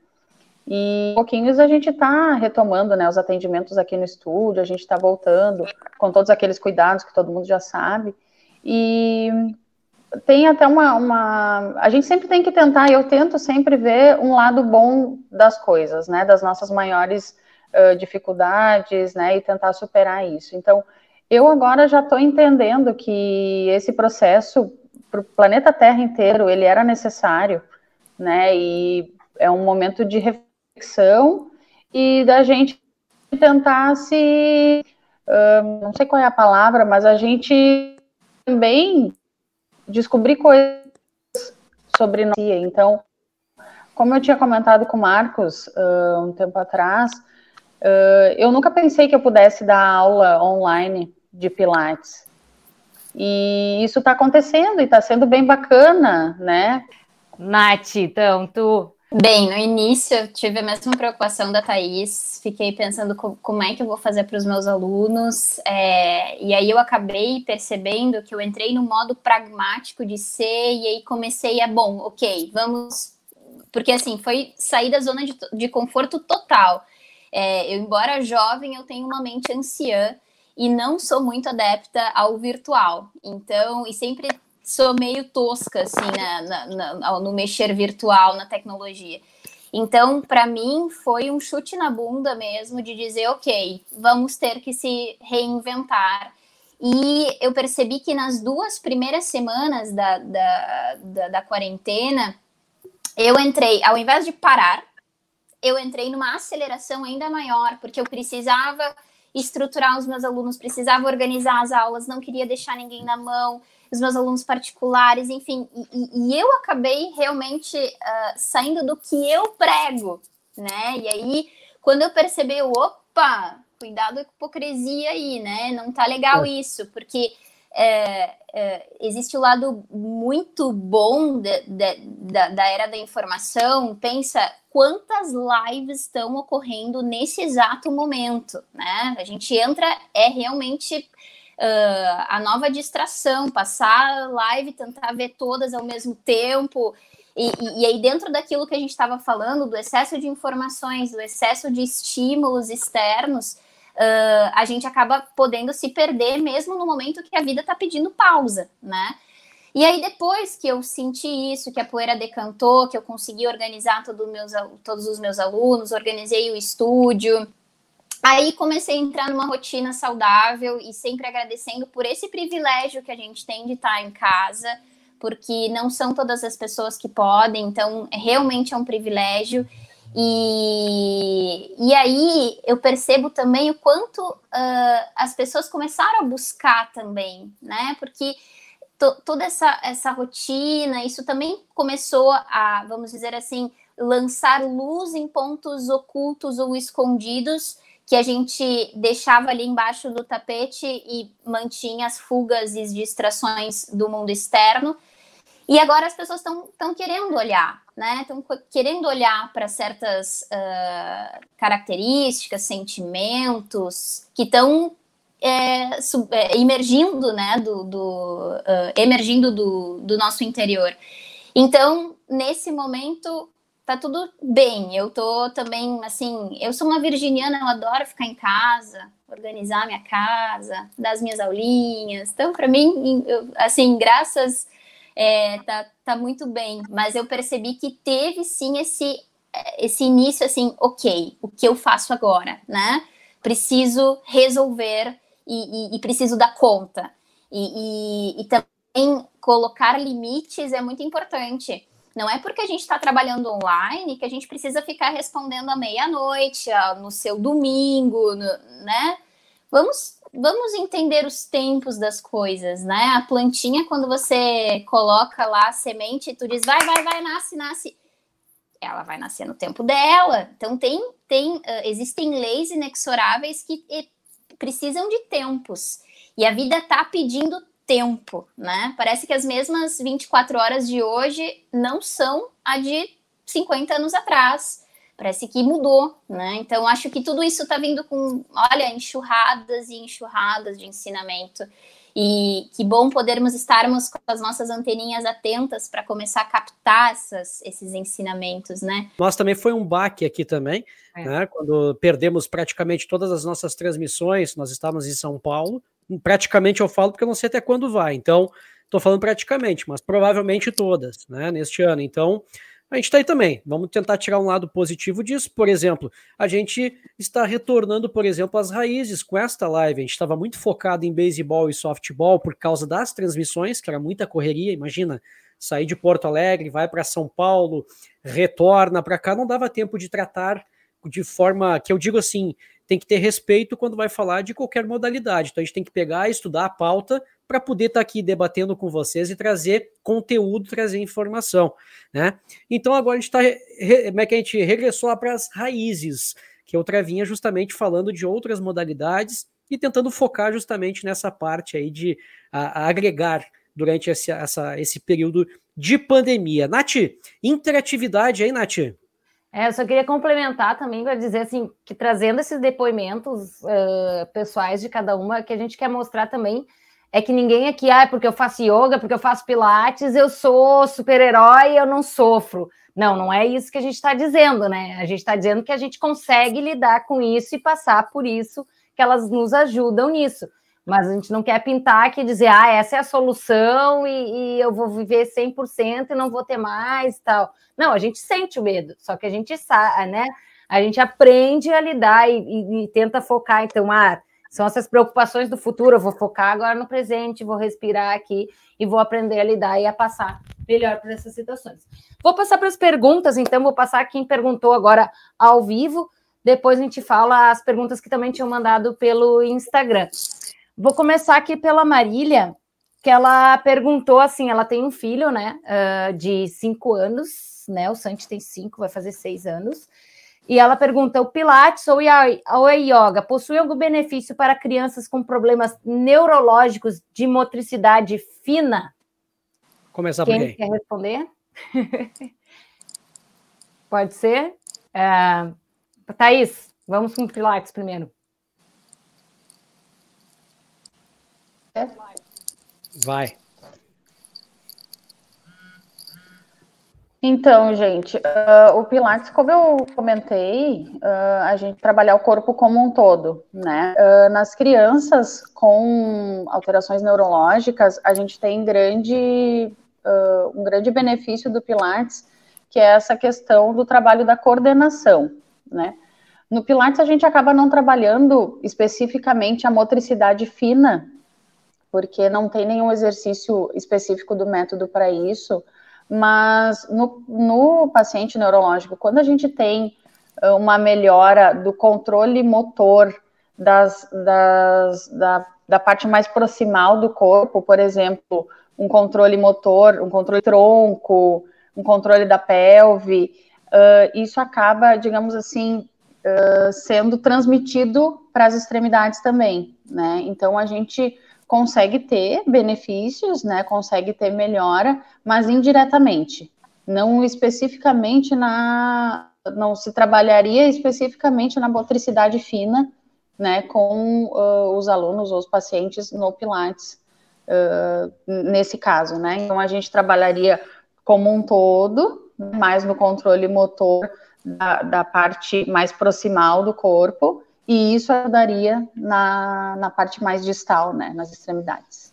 E pouquinhos a gente está retomando né, os atendimentos aqui no estúdio, a gente está voltando com todos aqueles cuidados que todo mundo já sabe. E tem até uma, uma, A gente sempre tem que tentar, eu tento sempre ver um lado bom das coisas, né? Das nossas maiores uh, dificuldades, né? E tentar superar isso. Então, eu agora já estou entendendo que esse processo para o planeta Terra inteiro ele era necessário, né? E é um momento de reflexão e da gente tentar se. Uh, não sei qual é a palavra, mas a gente também descobrir coisas sobre nós. Então, como eu tinha comentado com o Marcos uh, um tempo atrás, uh, eu nunca pensei que eu pudesse dar aula online de Pilates. E isso está acontecendo e está sendo bem bacana, né? Nath, então, tu Bem, no início eu tive a mesma preocupação da Thaís, fiquei pensando co como é que eu vou fazer para os meus alunos, é, e aí eu acabei percebendo que eu entrei no modo pragmático de ser, e aí comecei a, bom, ok, vamos. Porque assim, foi sair da zona de, de conforto total. É, eu, embora jovem, eu tenho uma mente anciã e não sou muito adepta ao virtual. Então, e sempre sou meio tosca, assim, na, na, na, no mexer virtual, na tecnologia. Então, para mim, foi um chute na bunda mesmo de dizer, ok, vamos ter que se reinventar. E eu percebi que nas duas primeiras semanas da, da, da, da quarentena, eu entrei, ao invés de parar, eu entrei numa aceleração ainda maior, porque eu precisava estruturar os meus alunos, precisava organizar as aulas, não queria deixar ninguém na mão, os meus alunos particulares, enfim, e, e eu acabei realmente uh, saindo do que eu prego, né? E aí, quando eu percebi, opa, cuidado com a hipocrisia aí, né? Não tá legal é. isso, porque é, é, existe o lado muito bom de, de, da, da era da informação. Pensa quantas lives estão ocorrendo nesse exato momento, né? A gente entra, é realmente uh, a nova distração, passar live, tentar ver todas ao mesmo tempo. E, e, e aí, dentro daquilo que a gente estava falando, do excesso de informações, do excesso de estímulos externos, uh, a gente acaba podendo se perder mesmo no momento que a vida está pedindo pausa, né? E aí, depois que eu senti isso, que a poeira decantou, que eu consegui organizar todo meus, todos os meus alunos, organizei o estúdio, aí comecei a entrar numa rotina saudável e sempre agradecendo por esse privilégio que a gente tem de estar em casa, porque não são todas as pessoas que podem, então realmente é um privilégio. E, e aí eu percebo também o quanto uh, as pessoas começaram a buscar também, né? Porque to, toda essa, essa rotina, isso também começou a, vamos dizer assim, lançar luz em pontos ocultos ou escondidos que a gente deixava ali embaixo do tapete e mantinha as fugas e distrações do mundo externo. E agora as pessoas estão querendo olhar, né? Estão querendo olhar para certas uh, características, sentimentos que estão é, é, emergindo, né? Do, do uh, emergindo do, do nosso interior. Então, nesse momento, tá tudo bem. Eu tô também, assim, eu sou uma virginiana, eu adoro ficar em casa, organizar minha casa, dar as minhas aulinhas. Então, para mim, eu, assim, graças é, tá, tá muito bem. Mas eu percebi que teve sim esse, esse início assim, ok, o que eu faço agora, né? Preciso resolver e, e, e preciso dar conta. E, e, também colocar limites é muito importante. Não é porque a gente está trabalhando online que a gente precisa ficar respondendo à meia-noite, no seu domingo, no, né? Vamos vamos entender os tempos das coisas, né? A plantinha, quando você coloca lá a semente, tu diz, vai, vai, vai, nasce, nasce. Ela vai nascer no tempo dela. Então, tem, tem, uh, existem leis inexoráveis que precisam de tempos. E a vida tá pedindo tempo, né? Parece que as mesmas 24 horas de hoje não são a de 50 anos atrás parece que mudou, né? Então acho que tudo isso está vindo com, olha, enxurradas e enxurradas de ensinamento. E que bom podermos estarmos com as nossas anteninhas atentas para começar a captar essas, esses ensinamentos, né? Nós também foi um baque aqui também, é. né? Quando perdemos praticamente todas as nossas transmissões, nós estávamos em São Paulo. Praticamente eu falo porque eu não sei até quando vai. Então, estou falando praticamente, mas provavelmente todas, né? Neste ano. Então, a gente está aí também. Vamos tentar tirar um lado positivo disso. Por exemplo, a gente está retornando, por exemplo, às raízes com esta live. A gente estava muito focado em beisebol e softball por causa das transmissões, que era muita correria. Imagina, sair de Porto Alegre, vai para São Paulo, retorna para cá, não dava tempo de tratar de forma que eu digo assim, tem que ter respeito quando vai falar de qualquer modalidade. Então a gente tem que pegar, estudar a pauta para poder estar tá aqui debatendo com vocês e trazer conteúdo, trazer informação, né? Então agora a gente está, como é que a gente regressou para as raízes, que eu travinha justamente falando de outras modalidades e tentando focar justamente nessa parte aí de a, a agregar durante esse, essa, esse período de pandemia. Nath, interatividade aí, Nath? É, eu só queria complementar também para dizer assim que trazendo esses depoimentos uh, pessoais de cada uma, que a gente quer mostrar também é que ninguém aqui, ah, porque eu faço yoga, porque eu faço pilates, eu sou super-herói, eu não sofro. Não, não é isso que a gente está dizendo, né? A gente está dizendo que a gente consegue lidar com isso e passar por isso, que elas nos ajudam nisso. Mas a gente não quer pintar aqui e dizer, ah, essa é a solução e, e eu vou viver 100% e não vou ter mais tal. Não, a gente sente o medo, só que a gente sabe, né? A gente aprende a lidar e, e, e tenta focar. Então, ah, são essas preocupações do futuro, eu vou focar agora no presente, vou respirar aqui e vou aprender a lidar e a passar melhor por essas situações. Vou passar para as perguntas, então, vou passar quem perguntou agora ao vivo, depois a gente fala as perguntas que também tinham mandado pelo Instagram. Vou começar aqui pela Marília, que ela perguntou assim: ela tem um filho, né, uh, de cinco anos, né? O Santi tem cinco, vai fazer seis anos. E ela pergunta: o Pilates ou a Yoga possui algum benefício para crianças com problemas neurológicos de motricidade fina? Começar quem por quem? quer responder? Pode ser? Uh, Thaís, vamos com o Pilates primeiro. Vai. Então, gente, uh, o Pilates, como eu comentei, uh, a gente trabalhar o corpo como um todo, né? Uh, nas crianças com alterações neurológicas, a gente tem grande, um grande benefício do Pilates, que é essa questão do trabalho da coordenação, né? No Pilates, a gente acaba não trabalhando especificamente a motricidade fina, porque não tem nenhum exercício específico do método para isso, mas no, no paciente neurológico, quando a gente tem uh, uma melhora do controle motor das, das, da, da parte mais proximal do corpo, por exemplo, um controle motor, um controle tronco, um controle da pelve, uh, isso acaba, digamos assim, uh, sendo transmitido para as extremidades também, né? Então a gente consegue ter benefícios, né? Consegue ter melhora, mas indiretamente, não especificamente na, não se trabalharia especificamente na motricidade fina, né? Com uh, os alunos ou os pacientes no Pilates, uh, nesse caso, né? Então a gente trabalharia como um todo, mais no controle motor da, da parte mais proximal do corpo e isso ajudaria na, na parte mais distal, né, nas extremidades.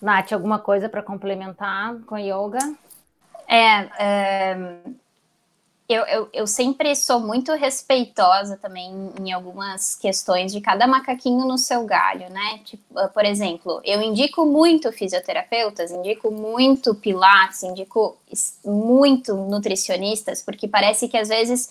Nath, alguma coisa para complementar com yoga? É, é eu, eu, eu, sempre sou muito respeitosa também em algumas questões de cada macaquinho no seu galho, né? Tipo, ah, por exemplo, eu indico muito fisioterapeutas, indico muito pilates, indico muito nutricionistas, porque parece que às vezes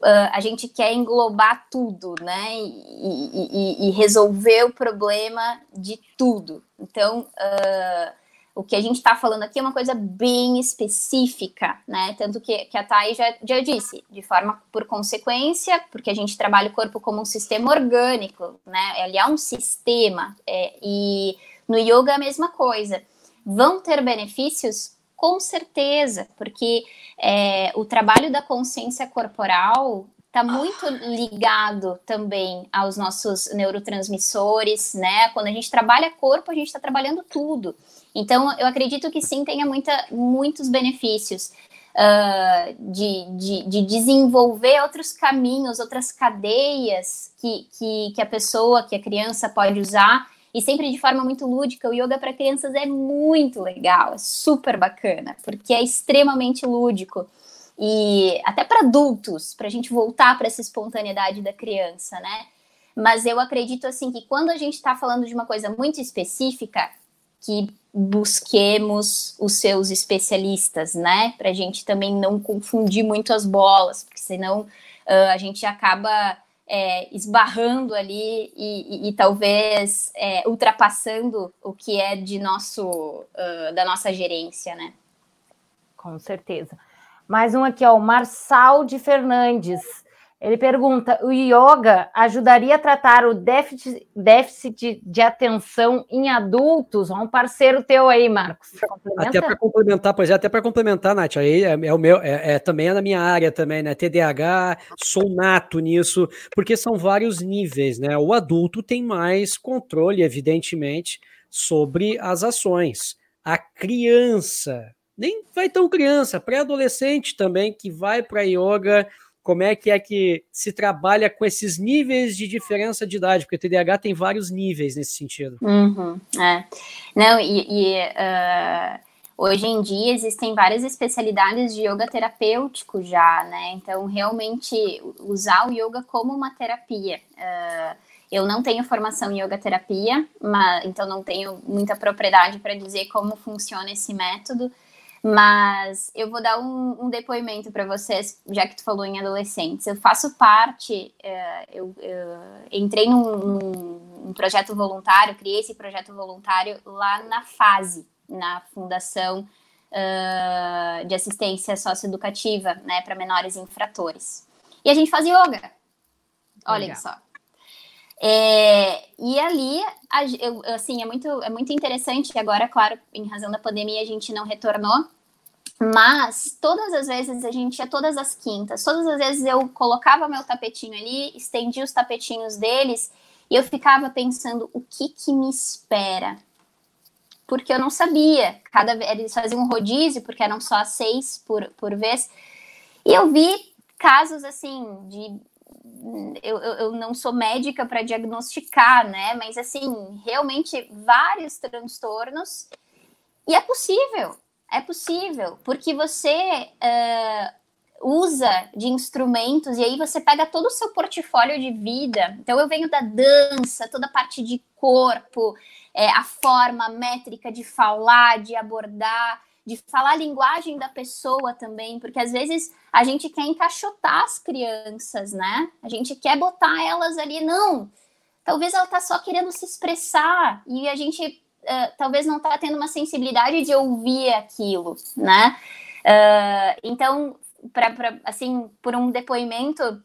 uh, a gente quer englobar tudo, né? E, e, e, resolver o problema de tudo. Então, uh, o que a gente está falando aqui é uma coisa bem específica, né? Tanto que, que a Thay já, já disse, de forma por consequência, porque a gente trabalha o corpo como um sistema orgânico, né? Ele é um sistema, é, e no yoga é a mesma coisa. Vão ter benefícios? Com certeza, porque é, o trabalho da consciência corporal está muito ligado também aos nossos neurotransmissores, né? Quando a gente trabalha corpo, a gente está trabalhando tudo. Então, eu acredito que sim, tenha muita, muitos benefícios uh, de, de, de, desenvolver outros caminhos, outras cadeias que, que, que a pessoa, que a criança pode usar e sempre de forma muito lúdica. O yoga para crianças é muito legal, é super bacana, porque é extremamente lúdico. E até para adultos, para a gente voltar para essa espontaneidade da criança, né? Mas eu acredito assim que quando a gente está falando de uma coisa muito específica, que busquemos os seus especialistas, né? Para a gente também não confundir muito as bolas, porque senão uh, a gente acaba é, esbarrando ali e, e, e talvez é, ultrapassando o que é de nosso uh, da nossa gerência, né? Com certeza. Mais um aqui, ó, o Marçal de Fernandes. Ele pergunta: o yoga ajudaria a tratar o déficit, déficit de atenção em adultos? Um parceiro teu aí, Marcos. Até para complementar, pois é, até para complementar, Nath, aí é, é o meu, é, é, também é na minha área também, né? TDAH, sou nato nisso, porque são vários níveis, né? O adulto tem mais controle, evidentemente, sobre as ações. A criança, nem vai tão criança, pré-adolescente também, que vai para yoga como é que é que se trabalha com esses níveis de diferença de idade, porque o TDAH tem vários níveis nesse sentido. Uhum, é. Não, e, e uh, hoje em dia existem várias especialidades de yoga terapêutico já, né? Então, realmente usar o yoga como uma terapia. Uh, eu não tenho formação em yoga terapia, mas, então não tenho muita propriedade para dizer como funciona esse método. Mas eu vou dar um, um depoimento para vocês, já que tu falou em adolescentes. Eu faço parte, uh, eu, eu, entrei num, num, projeto voluntário, criei esse projeto voluntário lá na FASE, na Fundação uh, de Assistência Socioeducativa, né, para menores infratores. E a gente faz yoga. Olha Legal. só. É, e ali, eu, assim, é muito, é muito interessante. Agora, claro, em razão da pandemia, a gente não retornou. Mas todas as vezes a gente ia todas as quintas, todas as vezes eu colocava meu tapetinho ali, estendia os tapetinhos deles e eu ficava pensando o que que me espera. Porque eu não sabia. Cada eles faziam um rodízio, porque eram só seis por, por vez. E eu vi casos assim de eu, eu, não sou médica para diagnosticar, né? Mas assim, realmente vários transtornos. E é possível, é possível, porque você uh, usa de instrumentos e aí você pega todo o seu portfólio de vida. Então eu venho da dança, toda a parte de corpo, é, a forma métrica de falar, de abordar de falar a linguagem da pessoa também, porque às vezes a gente quer encaixotar as crianças, né? A gente quer botar elas ali, não. Talvez ela tá só querendo se expressar e a gente uh, talvez não tá tendo uma sensibilidade de ouvir aquilo, né? Uh, então, para assim, por um depoimento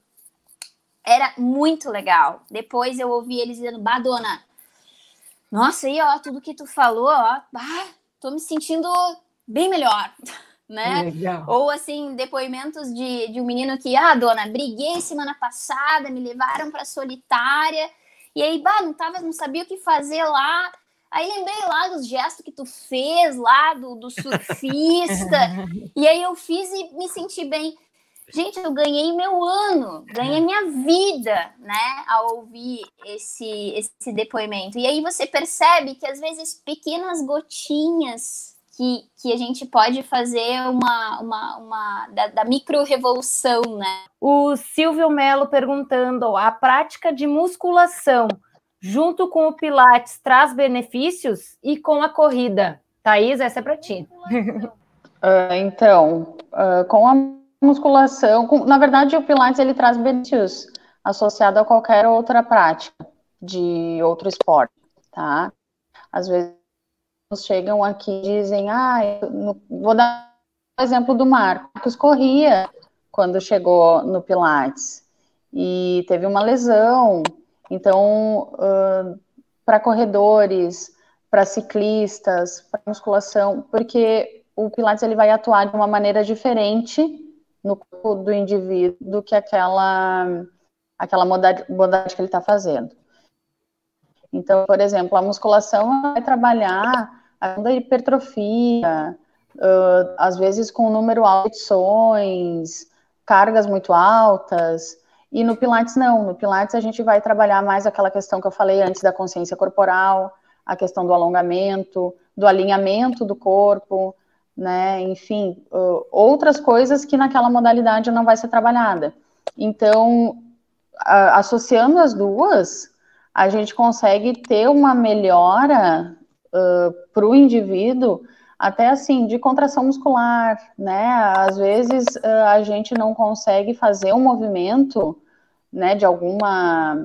era muito legal. Depois eu ouvi eles dizendo, Badona, nossa, aí ó, tudo que tu falou, ó, ah, tô me sentindo bem melhor, né? Legal. Ou assim, depoimentos de, de um menino que, ah, dona, briguei semana passada, me levaram para solitária, e aí, bah, não, tava, não sabia o que fazer lá. Aí lembrei lá dos gestos que tu fez lá, do, do surfista, e aí eu fiz e me senti bem. Gente, eu ganhei meu ano, ganhei minha vida, né, ao ouvir esse, esse depoimento. E aí você percebe que às vezes pequenas gotinhas que, que a gente pode fazer uma, uma, uma da, da micro-revolução, né? O Silvio Melo perguntando: a prática de musculação junto com o Pilates traz benefícios e com a corrida? Thaís, essa é para ti. Uh, então, uh, com a musculação, com, na verdade, o Pilates ele traz benefícios associado a qualquer outra prática de outro esporte, tá? Às vezes chegam aqui e dizem, ah, no, vou dar o exemplo do Marcos, corria quando chegou no Pilates e teve uma lesão, então uh, para corredores, para ciclistas, para musculação, porque o Pilates ele vai atuar de uma maneira diferente no corpo do indivíduo do que aquela aquela modalidade que ele está fazendo. Então, por exemplo, a musculação vai trabalhar a hipertrofia, uh, às vezes com um número alto de edições, cargas muito altas. E no Pilates, não. No Pilates, a gente vai trabalhar mais aquela questão que eu falei antes da consciência corporal, a questão do alongamento, do alinhamento do corpo, né? Enfim, uh, outras coisas que naquela modalidade não vai ser trabalhada. Então, uh, associando as duas, a gente consegue ter uma melhora uh, para o indivíduo, até assim, de contração muscular, né? Às vezes uh, a gente não consegue fazer um movimento, né, de alguma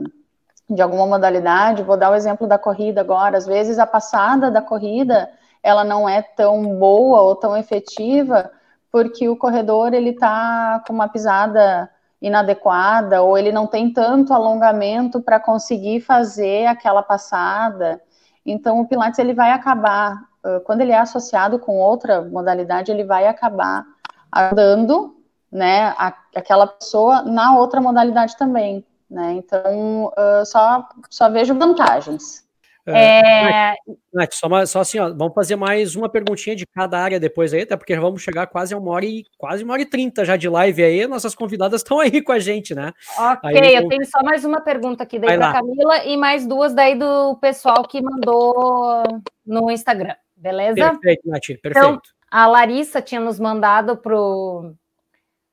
de alguma modalidade. Vou dar o exemplo da corrida agora. Às vezes a passada da corrida ela não é tão boa ou tão efetiva porque o corredor ele está com uma pisada inadequada ou ele não tem tanto alongamento para conseguir fazer aquela passada. Então o Pilates ele vai acabar quando ele é associado com outra modalidade, ele vai acabar ajudando, né, aquela pessoa na outra modalidade também, né? Então só só vejo vantagens. É... Nath, só, só, assim, ó, vamos fazer mais uma perguntinha de cada área depois aí, até porque vamos chegar quase a uma hora e quase uma hora e trinta já de live aí, nossas convidadas estão aí com a gente, né? Ok, aí, eu, eu tenho só mais uma pergunta aqui daí para Camila e mais duas daí do pessoal que mandou no Instagram, beleza? Perfeito, Nath, perfeito. Então, a Larissa tinha nos mandado pro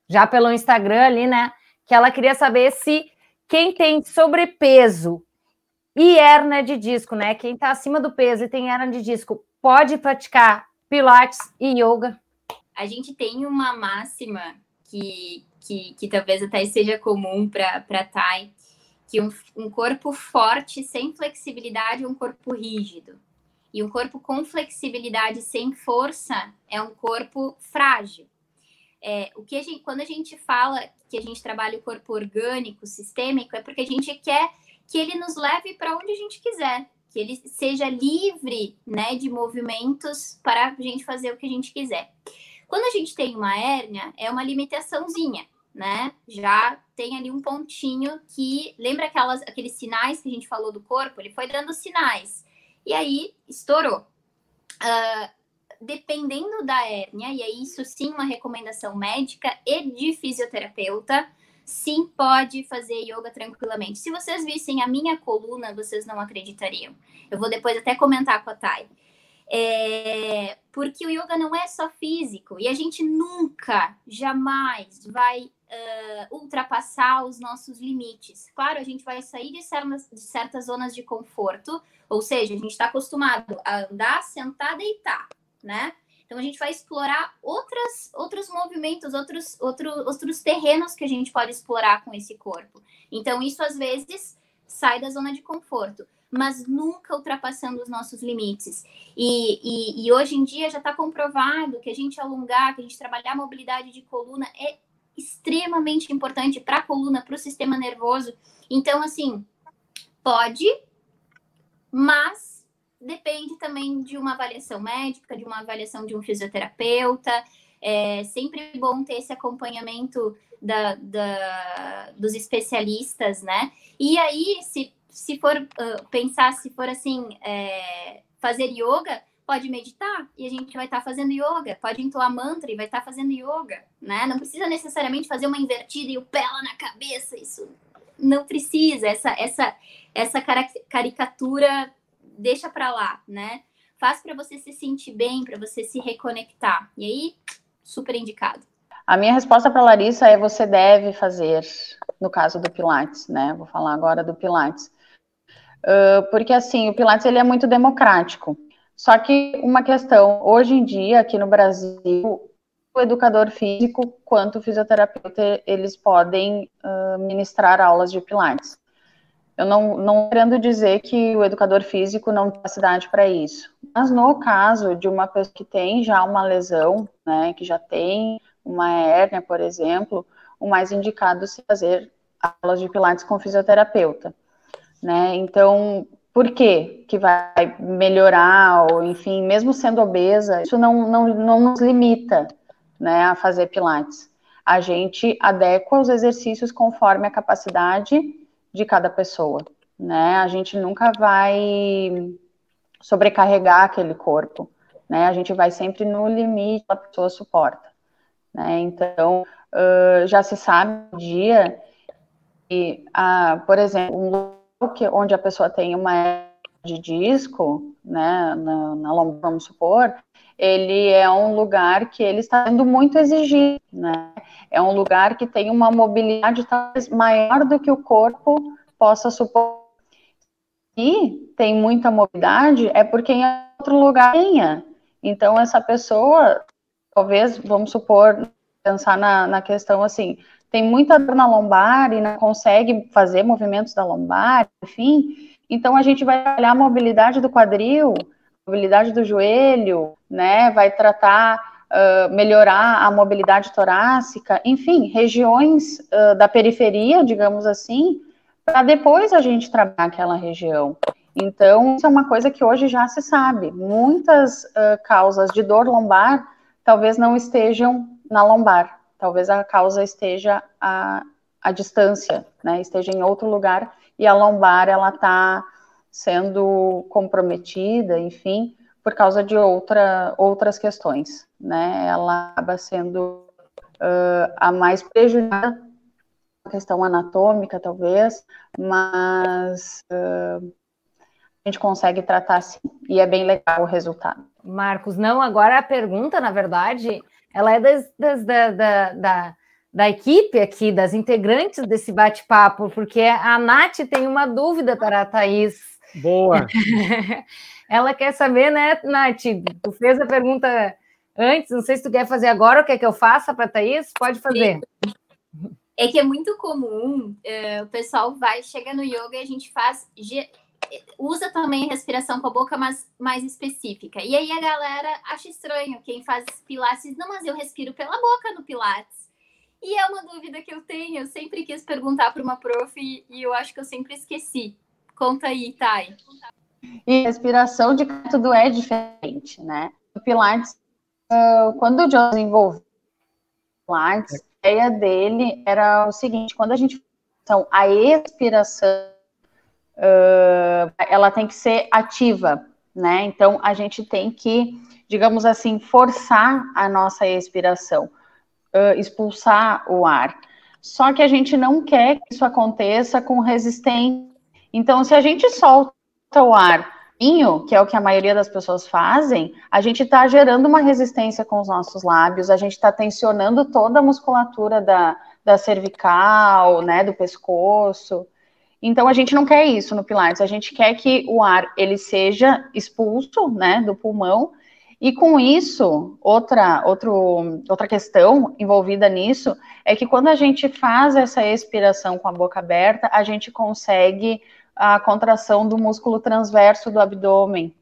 já pelo Instagram ali, né? Que ela queria saber se quem tem sobrepeso e hernia de disco, né? Quem está acima do peso e tem hernia de disco pode praticar pilates e yoga? A gente tem uma máxima que, que, que talvez até seja comum para Thay, que um, um corpo forte sem flexibilidade é um corpo rígido. E um corpo com flexibilidade sem força é um corpo frágil. É, o que a gente, quando a gente fala que a gente trabalha o corpo orgânico, sistêmico, é porque a gente quer que ele nos leve para onde a gente quiser, que ele seja livre, né, de movimentos para a gente fazer o que a gente quiser. Quando a gente tem uma hérnia, é uma limitaçãozinha, né? Já tem ali um pontinho que lembra aquelas, aqueles sinais que a gente falou do corpo, ele foi dando sinais e aí estourou. Uh, dependendo da hérnia, e é isso sim uma recomendação médica e de fisioterapeuta, sim pode fazer yoga tranquilamente. Se vocês vissem a minha coluna, vocês não acreditariam. Eu vou depois até comentar com a Thay. É, porque o yoga não é só físico e a gente nunca, jamais vai uh, ultrapassar os nossos limites. Claro, a gente vai sair de certas, de certas zonas de conforto, ou seja, a gente está acostumado a andar, sentar, deitar, né? Então a gente vai explorar outras, outros movimentos, outros, outro, outros terrenos que a gente pode explorar com esse corpo. Então isso às vezes sai da zona de conforto, mas nunca ultrapassando os nossos limites. E, e, e hoje em dia já está comprovado que a gente alongar, que a gente trabalhar a mobilidade de coluna é extremamente importante para a coluna, para o sistema nervoso. Então, assim, pode, mas depende também de uma avaliação médica, de uma avaliação de um fisioterapeuta. É sempre bom ter esse acompanhamento da, da, dos especialistas, né? E aí, se, se for uh, pensar, se for assim, é, fazer yoga, pode meditar e a gente vai estar tá fazendo yoga, pode entoar mantra e vai estar tá fazendo yoga, né? Não precisa necessariamente fazer uma invertida e o pé lá na cabeça, isso não precisa. Essa, essa, essa caricatura deixa para lá, né? Faz para você se sentir bem, para você se reconectar. E aí, super indicado. A minha resposta para Larissa é você deve fazer, no caso do Pilates, né? Vou falar agora do Pilates. Uh, porque assim, o Pilates ele é muito democrático. Só que uma questão, hoje em dia, aqui no Brasil, o educador físico quanto o fisioterapeuta, eles podem uh, ministrar aulas de Pilates. Eu não, não querendo dizer que o educador físico não tem capacidade para isso. Mas no caso de uma pessoa que tem já uma lesão, né, que já tem uma hérnia, por exemplo, o mais indicado é fazer aulas de pilates com fisioterapeuta, né? Então, por que que vai melhorar, ou enfim, mesmo sendo obesa, isso não, não, não nos limita, né, a fazer pilates. A gente adequa os exercícios conforme a capacidade de cada pessoa, né? A gente nunca vai sobrecarregar aquele corpo, né? A gente vai sempre no limite que a pessoa suporta, né? Então, uh, já se sabe o dia e, uh, por exemplo, um lugar onde a pessoa tem uma de disco, né, na, na lombar, vamos supor, ele é um lugar que ele está sendo muito exigido, né? É um lugar que tem uma mobilidade talvez maior do que o corpo possa suportar. E tem muita mobilidade, é porque em outro lugar tenha. Então, essa pessoa, talvez, vamos supor, pensar na, na questão assim, tem muita dor na lombar e não consegue fazer movimentos da lombar, enfim, então a gente vai trabalhar a mobilidade do quadril, mobilidade do joelho, né? Vai tratar, uh, melhorar a mobilidade torácica, enfim, regiões uh, da periferia, digamos assim, para depois a gente trabalhar aquela região. Então, isso é uma coisa que hoje já se sabe. Muitas uh, causas de dor lombar talvez não estejam na lombar, talvez a causa esteja a, a distância, né? Esteja em outro lugar e a lombar ela está sendo comprometida, enfim, por causa de outra, outras questões, né? Ela acaba sendo uh, a mais prejudicada, questão anatômica, talvez, mas uh, a gente consegue tratar assim, e é bem legal o resultado. Marcos, não, agora a pergunta, na verdade, ela é das, das da, da, da, da, equipe aqui, das integrantes desse bate-papo, porque a Nath tem uma dúvida para a Thaís. Boa! ela quer saber, né, Nath? Tu fez a pergunta antes, não sei se tu quer fazer agora ou quer que eu faça para a Thaís? Pode fazer. É que é muito comum, uh, o pessoal vai, chega no yoga e a gente faz usa também respiração com a boca, mas mais específica. E aí a galera acha estranho quem faz pilates, não, mas eu respiro pela boca no pilates. E é uma dúvida que eu tenho, eu sempre quis perguntar para uma prof e, eu acho que eu sempre esqueci. Conta aí, Thay. E respiração de tudo é diferente, né? O pilates, uh, quando o John desenvolveu o pilates, a ideia dele era o seguinte, quando a gente então a expiração uh, ela tem que ser ativa, né? Então a gente tem que, digamos assim, forçar a nossa expiração, uh, expulsar o ar. Só que a gente não quer que isso aconteça com resistência. Então, se a gente solta o ar, que é o que a maioria das pessoas fazem, a gente está gerando uma resistência com os nossos lábios, a gente está tensionando toda a musculatura da, da cervical, né, do pescoço. Então a gente não quer isso no Pilates, a gente quer que o ar ele seja expulso, né, do pulmão. E com isso, outra, outro, outra questão envolvida nisso é que quando a gente faz essa expiração com a boca aberta, a gente consegue a contração do músculo transverso do abdômen,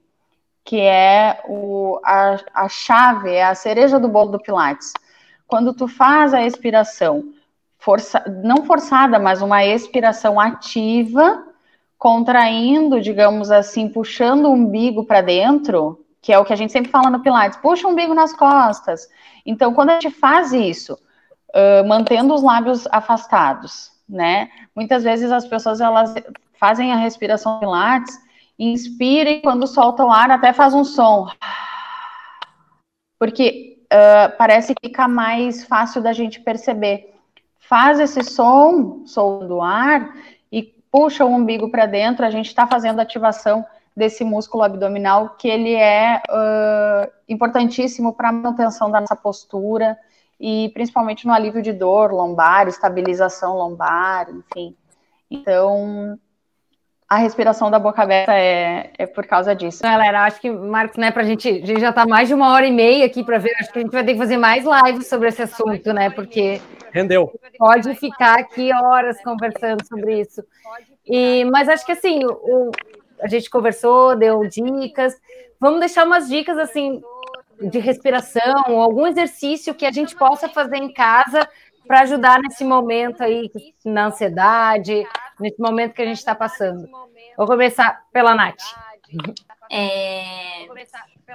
que é o, a, a chave, é a cereja do bolo do Pilates. Quando tu faz a expiração força, não forçada, mas uma expiração ativa, contraindo, digamos assim, puxando o umbigo para dentro, que é o que a gente sempre fala no Pilates, puxa o umbigo nas costas. Então, quando a gente faz isso, uh, mantendo os lábios afastados, né? Muitas vezes as pessoas elas fazem a respiração Pilates, inspira e quando solta o ar até faz um som. Porque uh, parece que fica mais fácil da gente perceber faz esse som, som do ar, e puxa o umbigo para dentro, a gente está fazendo ativação desse músculo abdominal, que ele é uh, importantíssimo para a manutenção da nossa postura, e principalmente no alívio de dor lombar, estabilização lombar, enfim. Então, a respiração da boca aberta é, é por causa disso. Galera, acho que, Marcos, né, pra gente, a gente já tá mais de uma hora e meia aqui para ver, acho que a gente vai ter que fazer mais lives sobre esse assunto, né, porque... Rendeu. Pode ficar aqui horas conversando sobre isso. E, mas acho que, assim, o, a gente conversou, deu dicas, vamos deixar umas dicas, assim, de respiração, algum exercício que a gente possa fazer em casa para ajudar nesse momento aí, na ansiedade, nesse momento que a gente está passando. Vou começar pela Nath. É...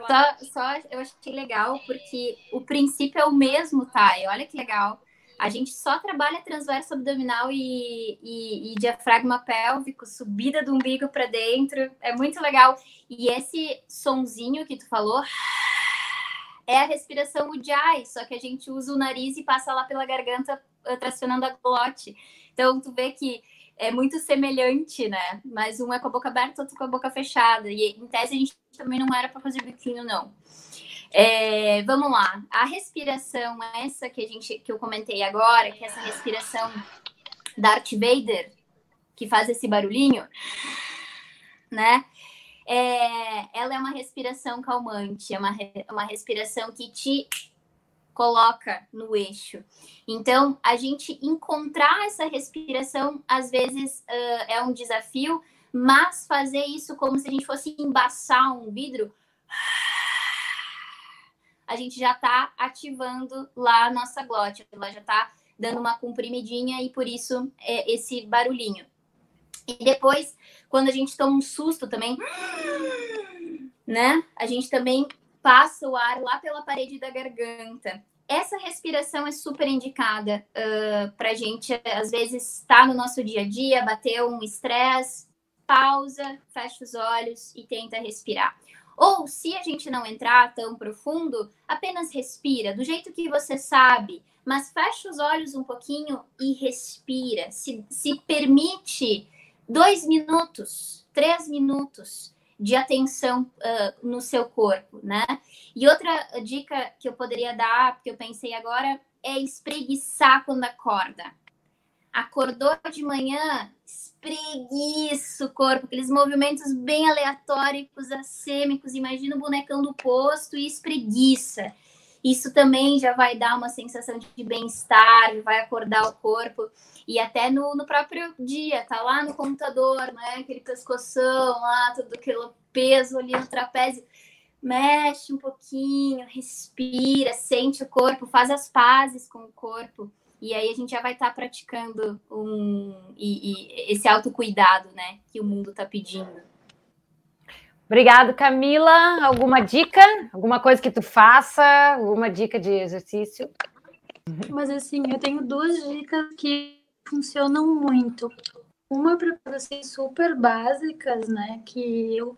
Só, só eu achei legal porque o princípio é o mesmo, tá? olha que legal. A gente só trabalha transverso abdominal e, e, e diafragma pélvico, subida do umbigo para dentro. É muito legal. E esse sonzinho que tu falou é a respiração Ujjayi, só que a gente usa o nariz e passa lá pela garganta, eh, tracionando a glote. Então, tu vê que é muito semelhante, né? Mas um é com a boca aberta, outro com a boca fechada. E em tese a gente também não era para fazer biquinho, não. É, vamos lá. A respiração, essa que a gente que eu comentei agora, que é essa respiração Darth Vader, que faz esse barulhinho, né? é, ela é uma respiração calmante, é uma, uma respiração que te coloca no eixo. Então, a gente encontrar essa respiração, às vezes, uh, é um desafio, mas fazer isso como se a gente fosse embaçar um vidro, a gente já está ativando lá a nossa glote, ela já está dando uma comprimidinha e por isso é esse barulhinho. E depois, quando a gente toma um susto também, né? A gente também passa o ar lá pela parede da garganta. Essa respiração é super indicada uh, para a gente, às vezes, estar tá no nosso dia a dia, bater um estresse, pausa, fecha os olhos e tenta respirar. Ou se a gente não entrar tão profundo, apenas respira do jeito que você sabe, mas fecha os olhos um pouquinho e respira. Se, se permite dois minutos, três minutos de atenção uh, no seu corpo, né? E outra dica que eu poderia dar, porque eu pensei agora, é espreguiçar quando acorda. Acordou de manhã, espreguiça o corpo, aqueles movimentos bem aleatórios, assêmicos. Imagina o bonecão do posto e espreguiça. Isso também já vai dar uma sensação de bem-estar, vai acordar o corpo. E até no, no próprio dia, tá lá no computador, né? Aquele pescoção lá, todo aquele peso ali no trapézio. Mexe um pouquinho, respira, sente o corpo, faz as pazes com o corpo. E aí a gente já vai estar tá praticando um, e, e esse autocuidado, né, que o mundo está pedindo. Obrigado, Camila. Alguma dica? Alguma coisa que tu faça? Alguma dica de exercício? Mas assim, eu tenho duas dicas que funcionam muito. Uma para vocês super básicas, né? Que eu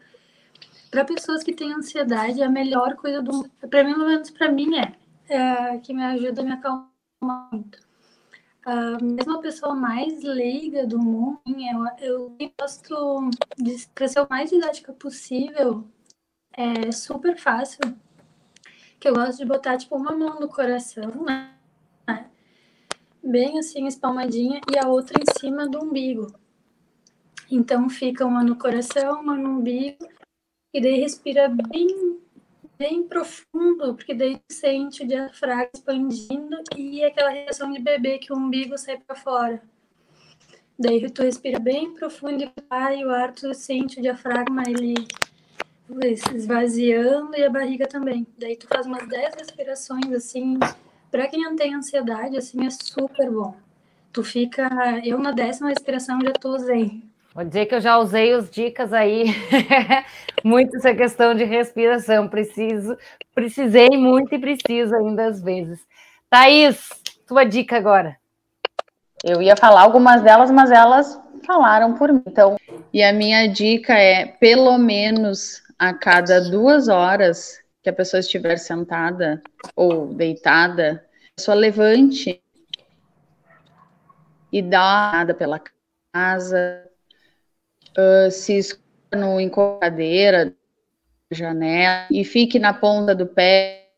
para pessoas que têm ansiedade, a melhor coisa do para mim, pelo menos para mim é, é que me ajuda a me acalmar muito uh, mesmo a pessoa mais leiga do mundo, eu, eu gosto de ser o mais didática possível. É super fácil. Que eu gosto de botar, tipo, uma mão no coração, né? Bem assim, espalmadinha, e a outra em cima do umbigo. Então, fica uma no coração, uma no umbigo, e daí respira bem bem profundo, porque daí sente o diafragma expandindo e aquela reação de bebê que o umbigo sai para fora. Daí tu respira bem profundo e vai, o ar tu sente o diafragma ele esvaziando e a barriga também. Daí tu faz umas 10 respirações assim, para quem não tem ansiedade, assim é super bom. Tu fica, eu na décima respiração já tô zen. Vou dizer que eu já usei as dicas aí, muito essa questão de respiração. Preciso, precisei muito e preciso ainda às vezes. Thaís, tua dica agora. Eu ia falar algumas delas, mas elas falaram por mim. Então, e a minha dica é, pelo menos a cada duas horas que a pessoa estiver sentada ou deitada, a pessoa levante e dá uma nada pela casa, uh, se esconda no encoradeira, janela, e fique na ponta do pé,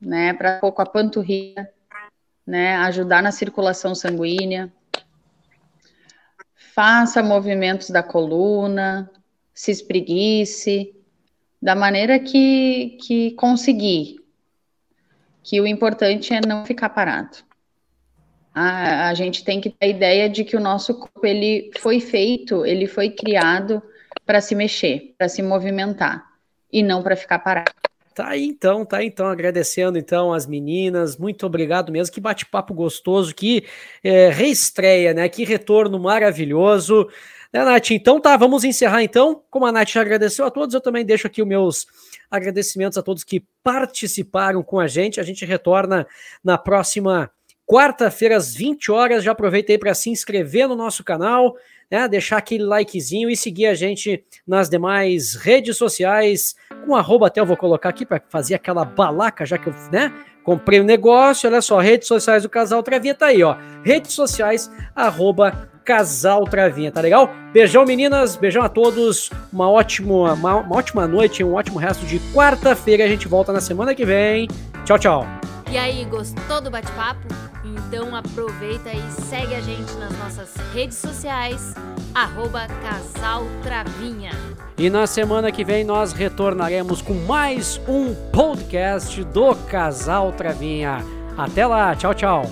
né, para pouco a panturrilha, né, ajudar na circulação sanguínea. Faça movimentos da coluna, se espreguice, da maneira que, que conseguir. Que o importante é não ficar parado. A, a gente tem que ter a ideia de que o nosso corpo ele foi feito, ele foi criado para se mexer, para se movimentar e não para ficar parado. Tá aí então, tá aí então, agradecendo então as meninas, muito obrigado mesmo, que bate-papo gostoso, que é, reestreia, né, que retorno maravilhoso, né, Nath? Então tá, vamos encerrar então, como a Nath já agradeceu a todos, eu também deixo aqui os meus agradecimentos a todos que participaram com a gente, a gente retorna na próxima quarta-feira às 20 horas. Já aproveita aí para se inscrever no nosso canal, né? Deixar aquele likezinho e seguir a gente nas demais redes sociais. Com arroba até eu vou colocar aqui para fazer aquela balaca, já que eu, né? Comprei o um negócio, olha só, redes sociais do Casal Travinha tá aí, ó. Redes sociais, arroba Casal Travinha, tá legal? Beijão, meninas, beijão a todos, uma ótima, uma, uma ótima noite, um ótimo resto de quarta-feira. A gente volta na semana que vem. Tchau, tchau. E aí, gostou do bate-papo? Então aproveita e segue a gente nas nossas redes sociais, arroba Casal Travinha. E na semana que vem nós retornaremos com mais um podcast do Casal Travinha. Até lá, tchau, tchau.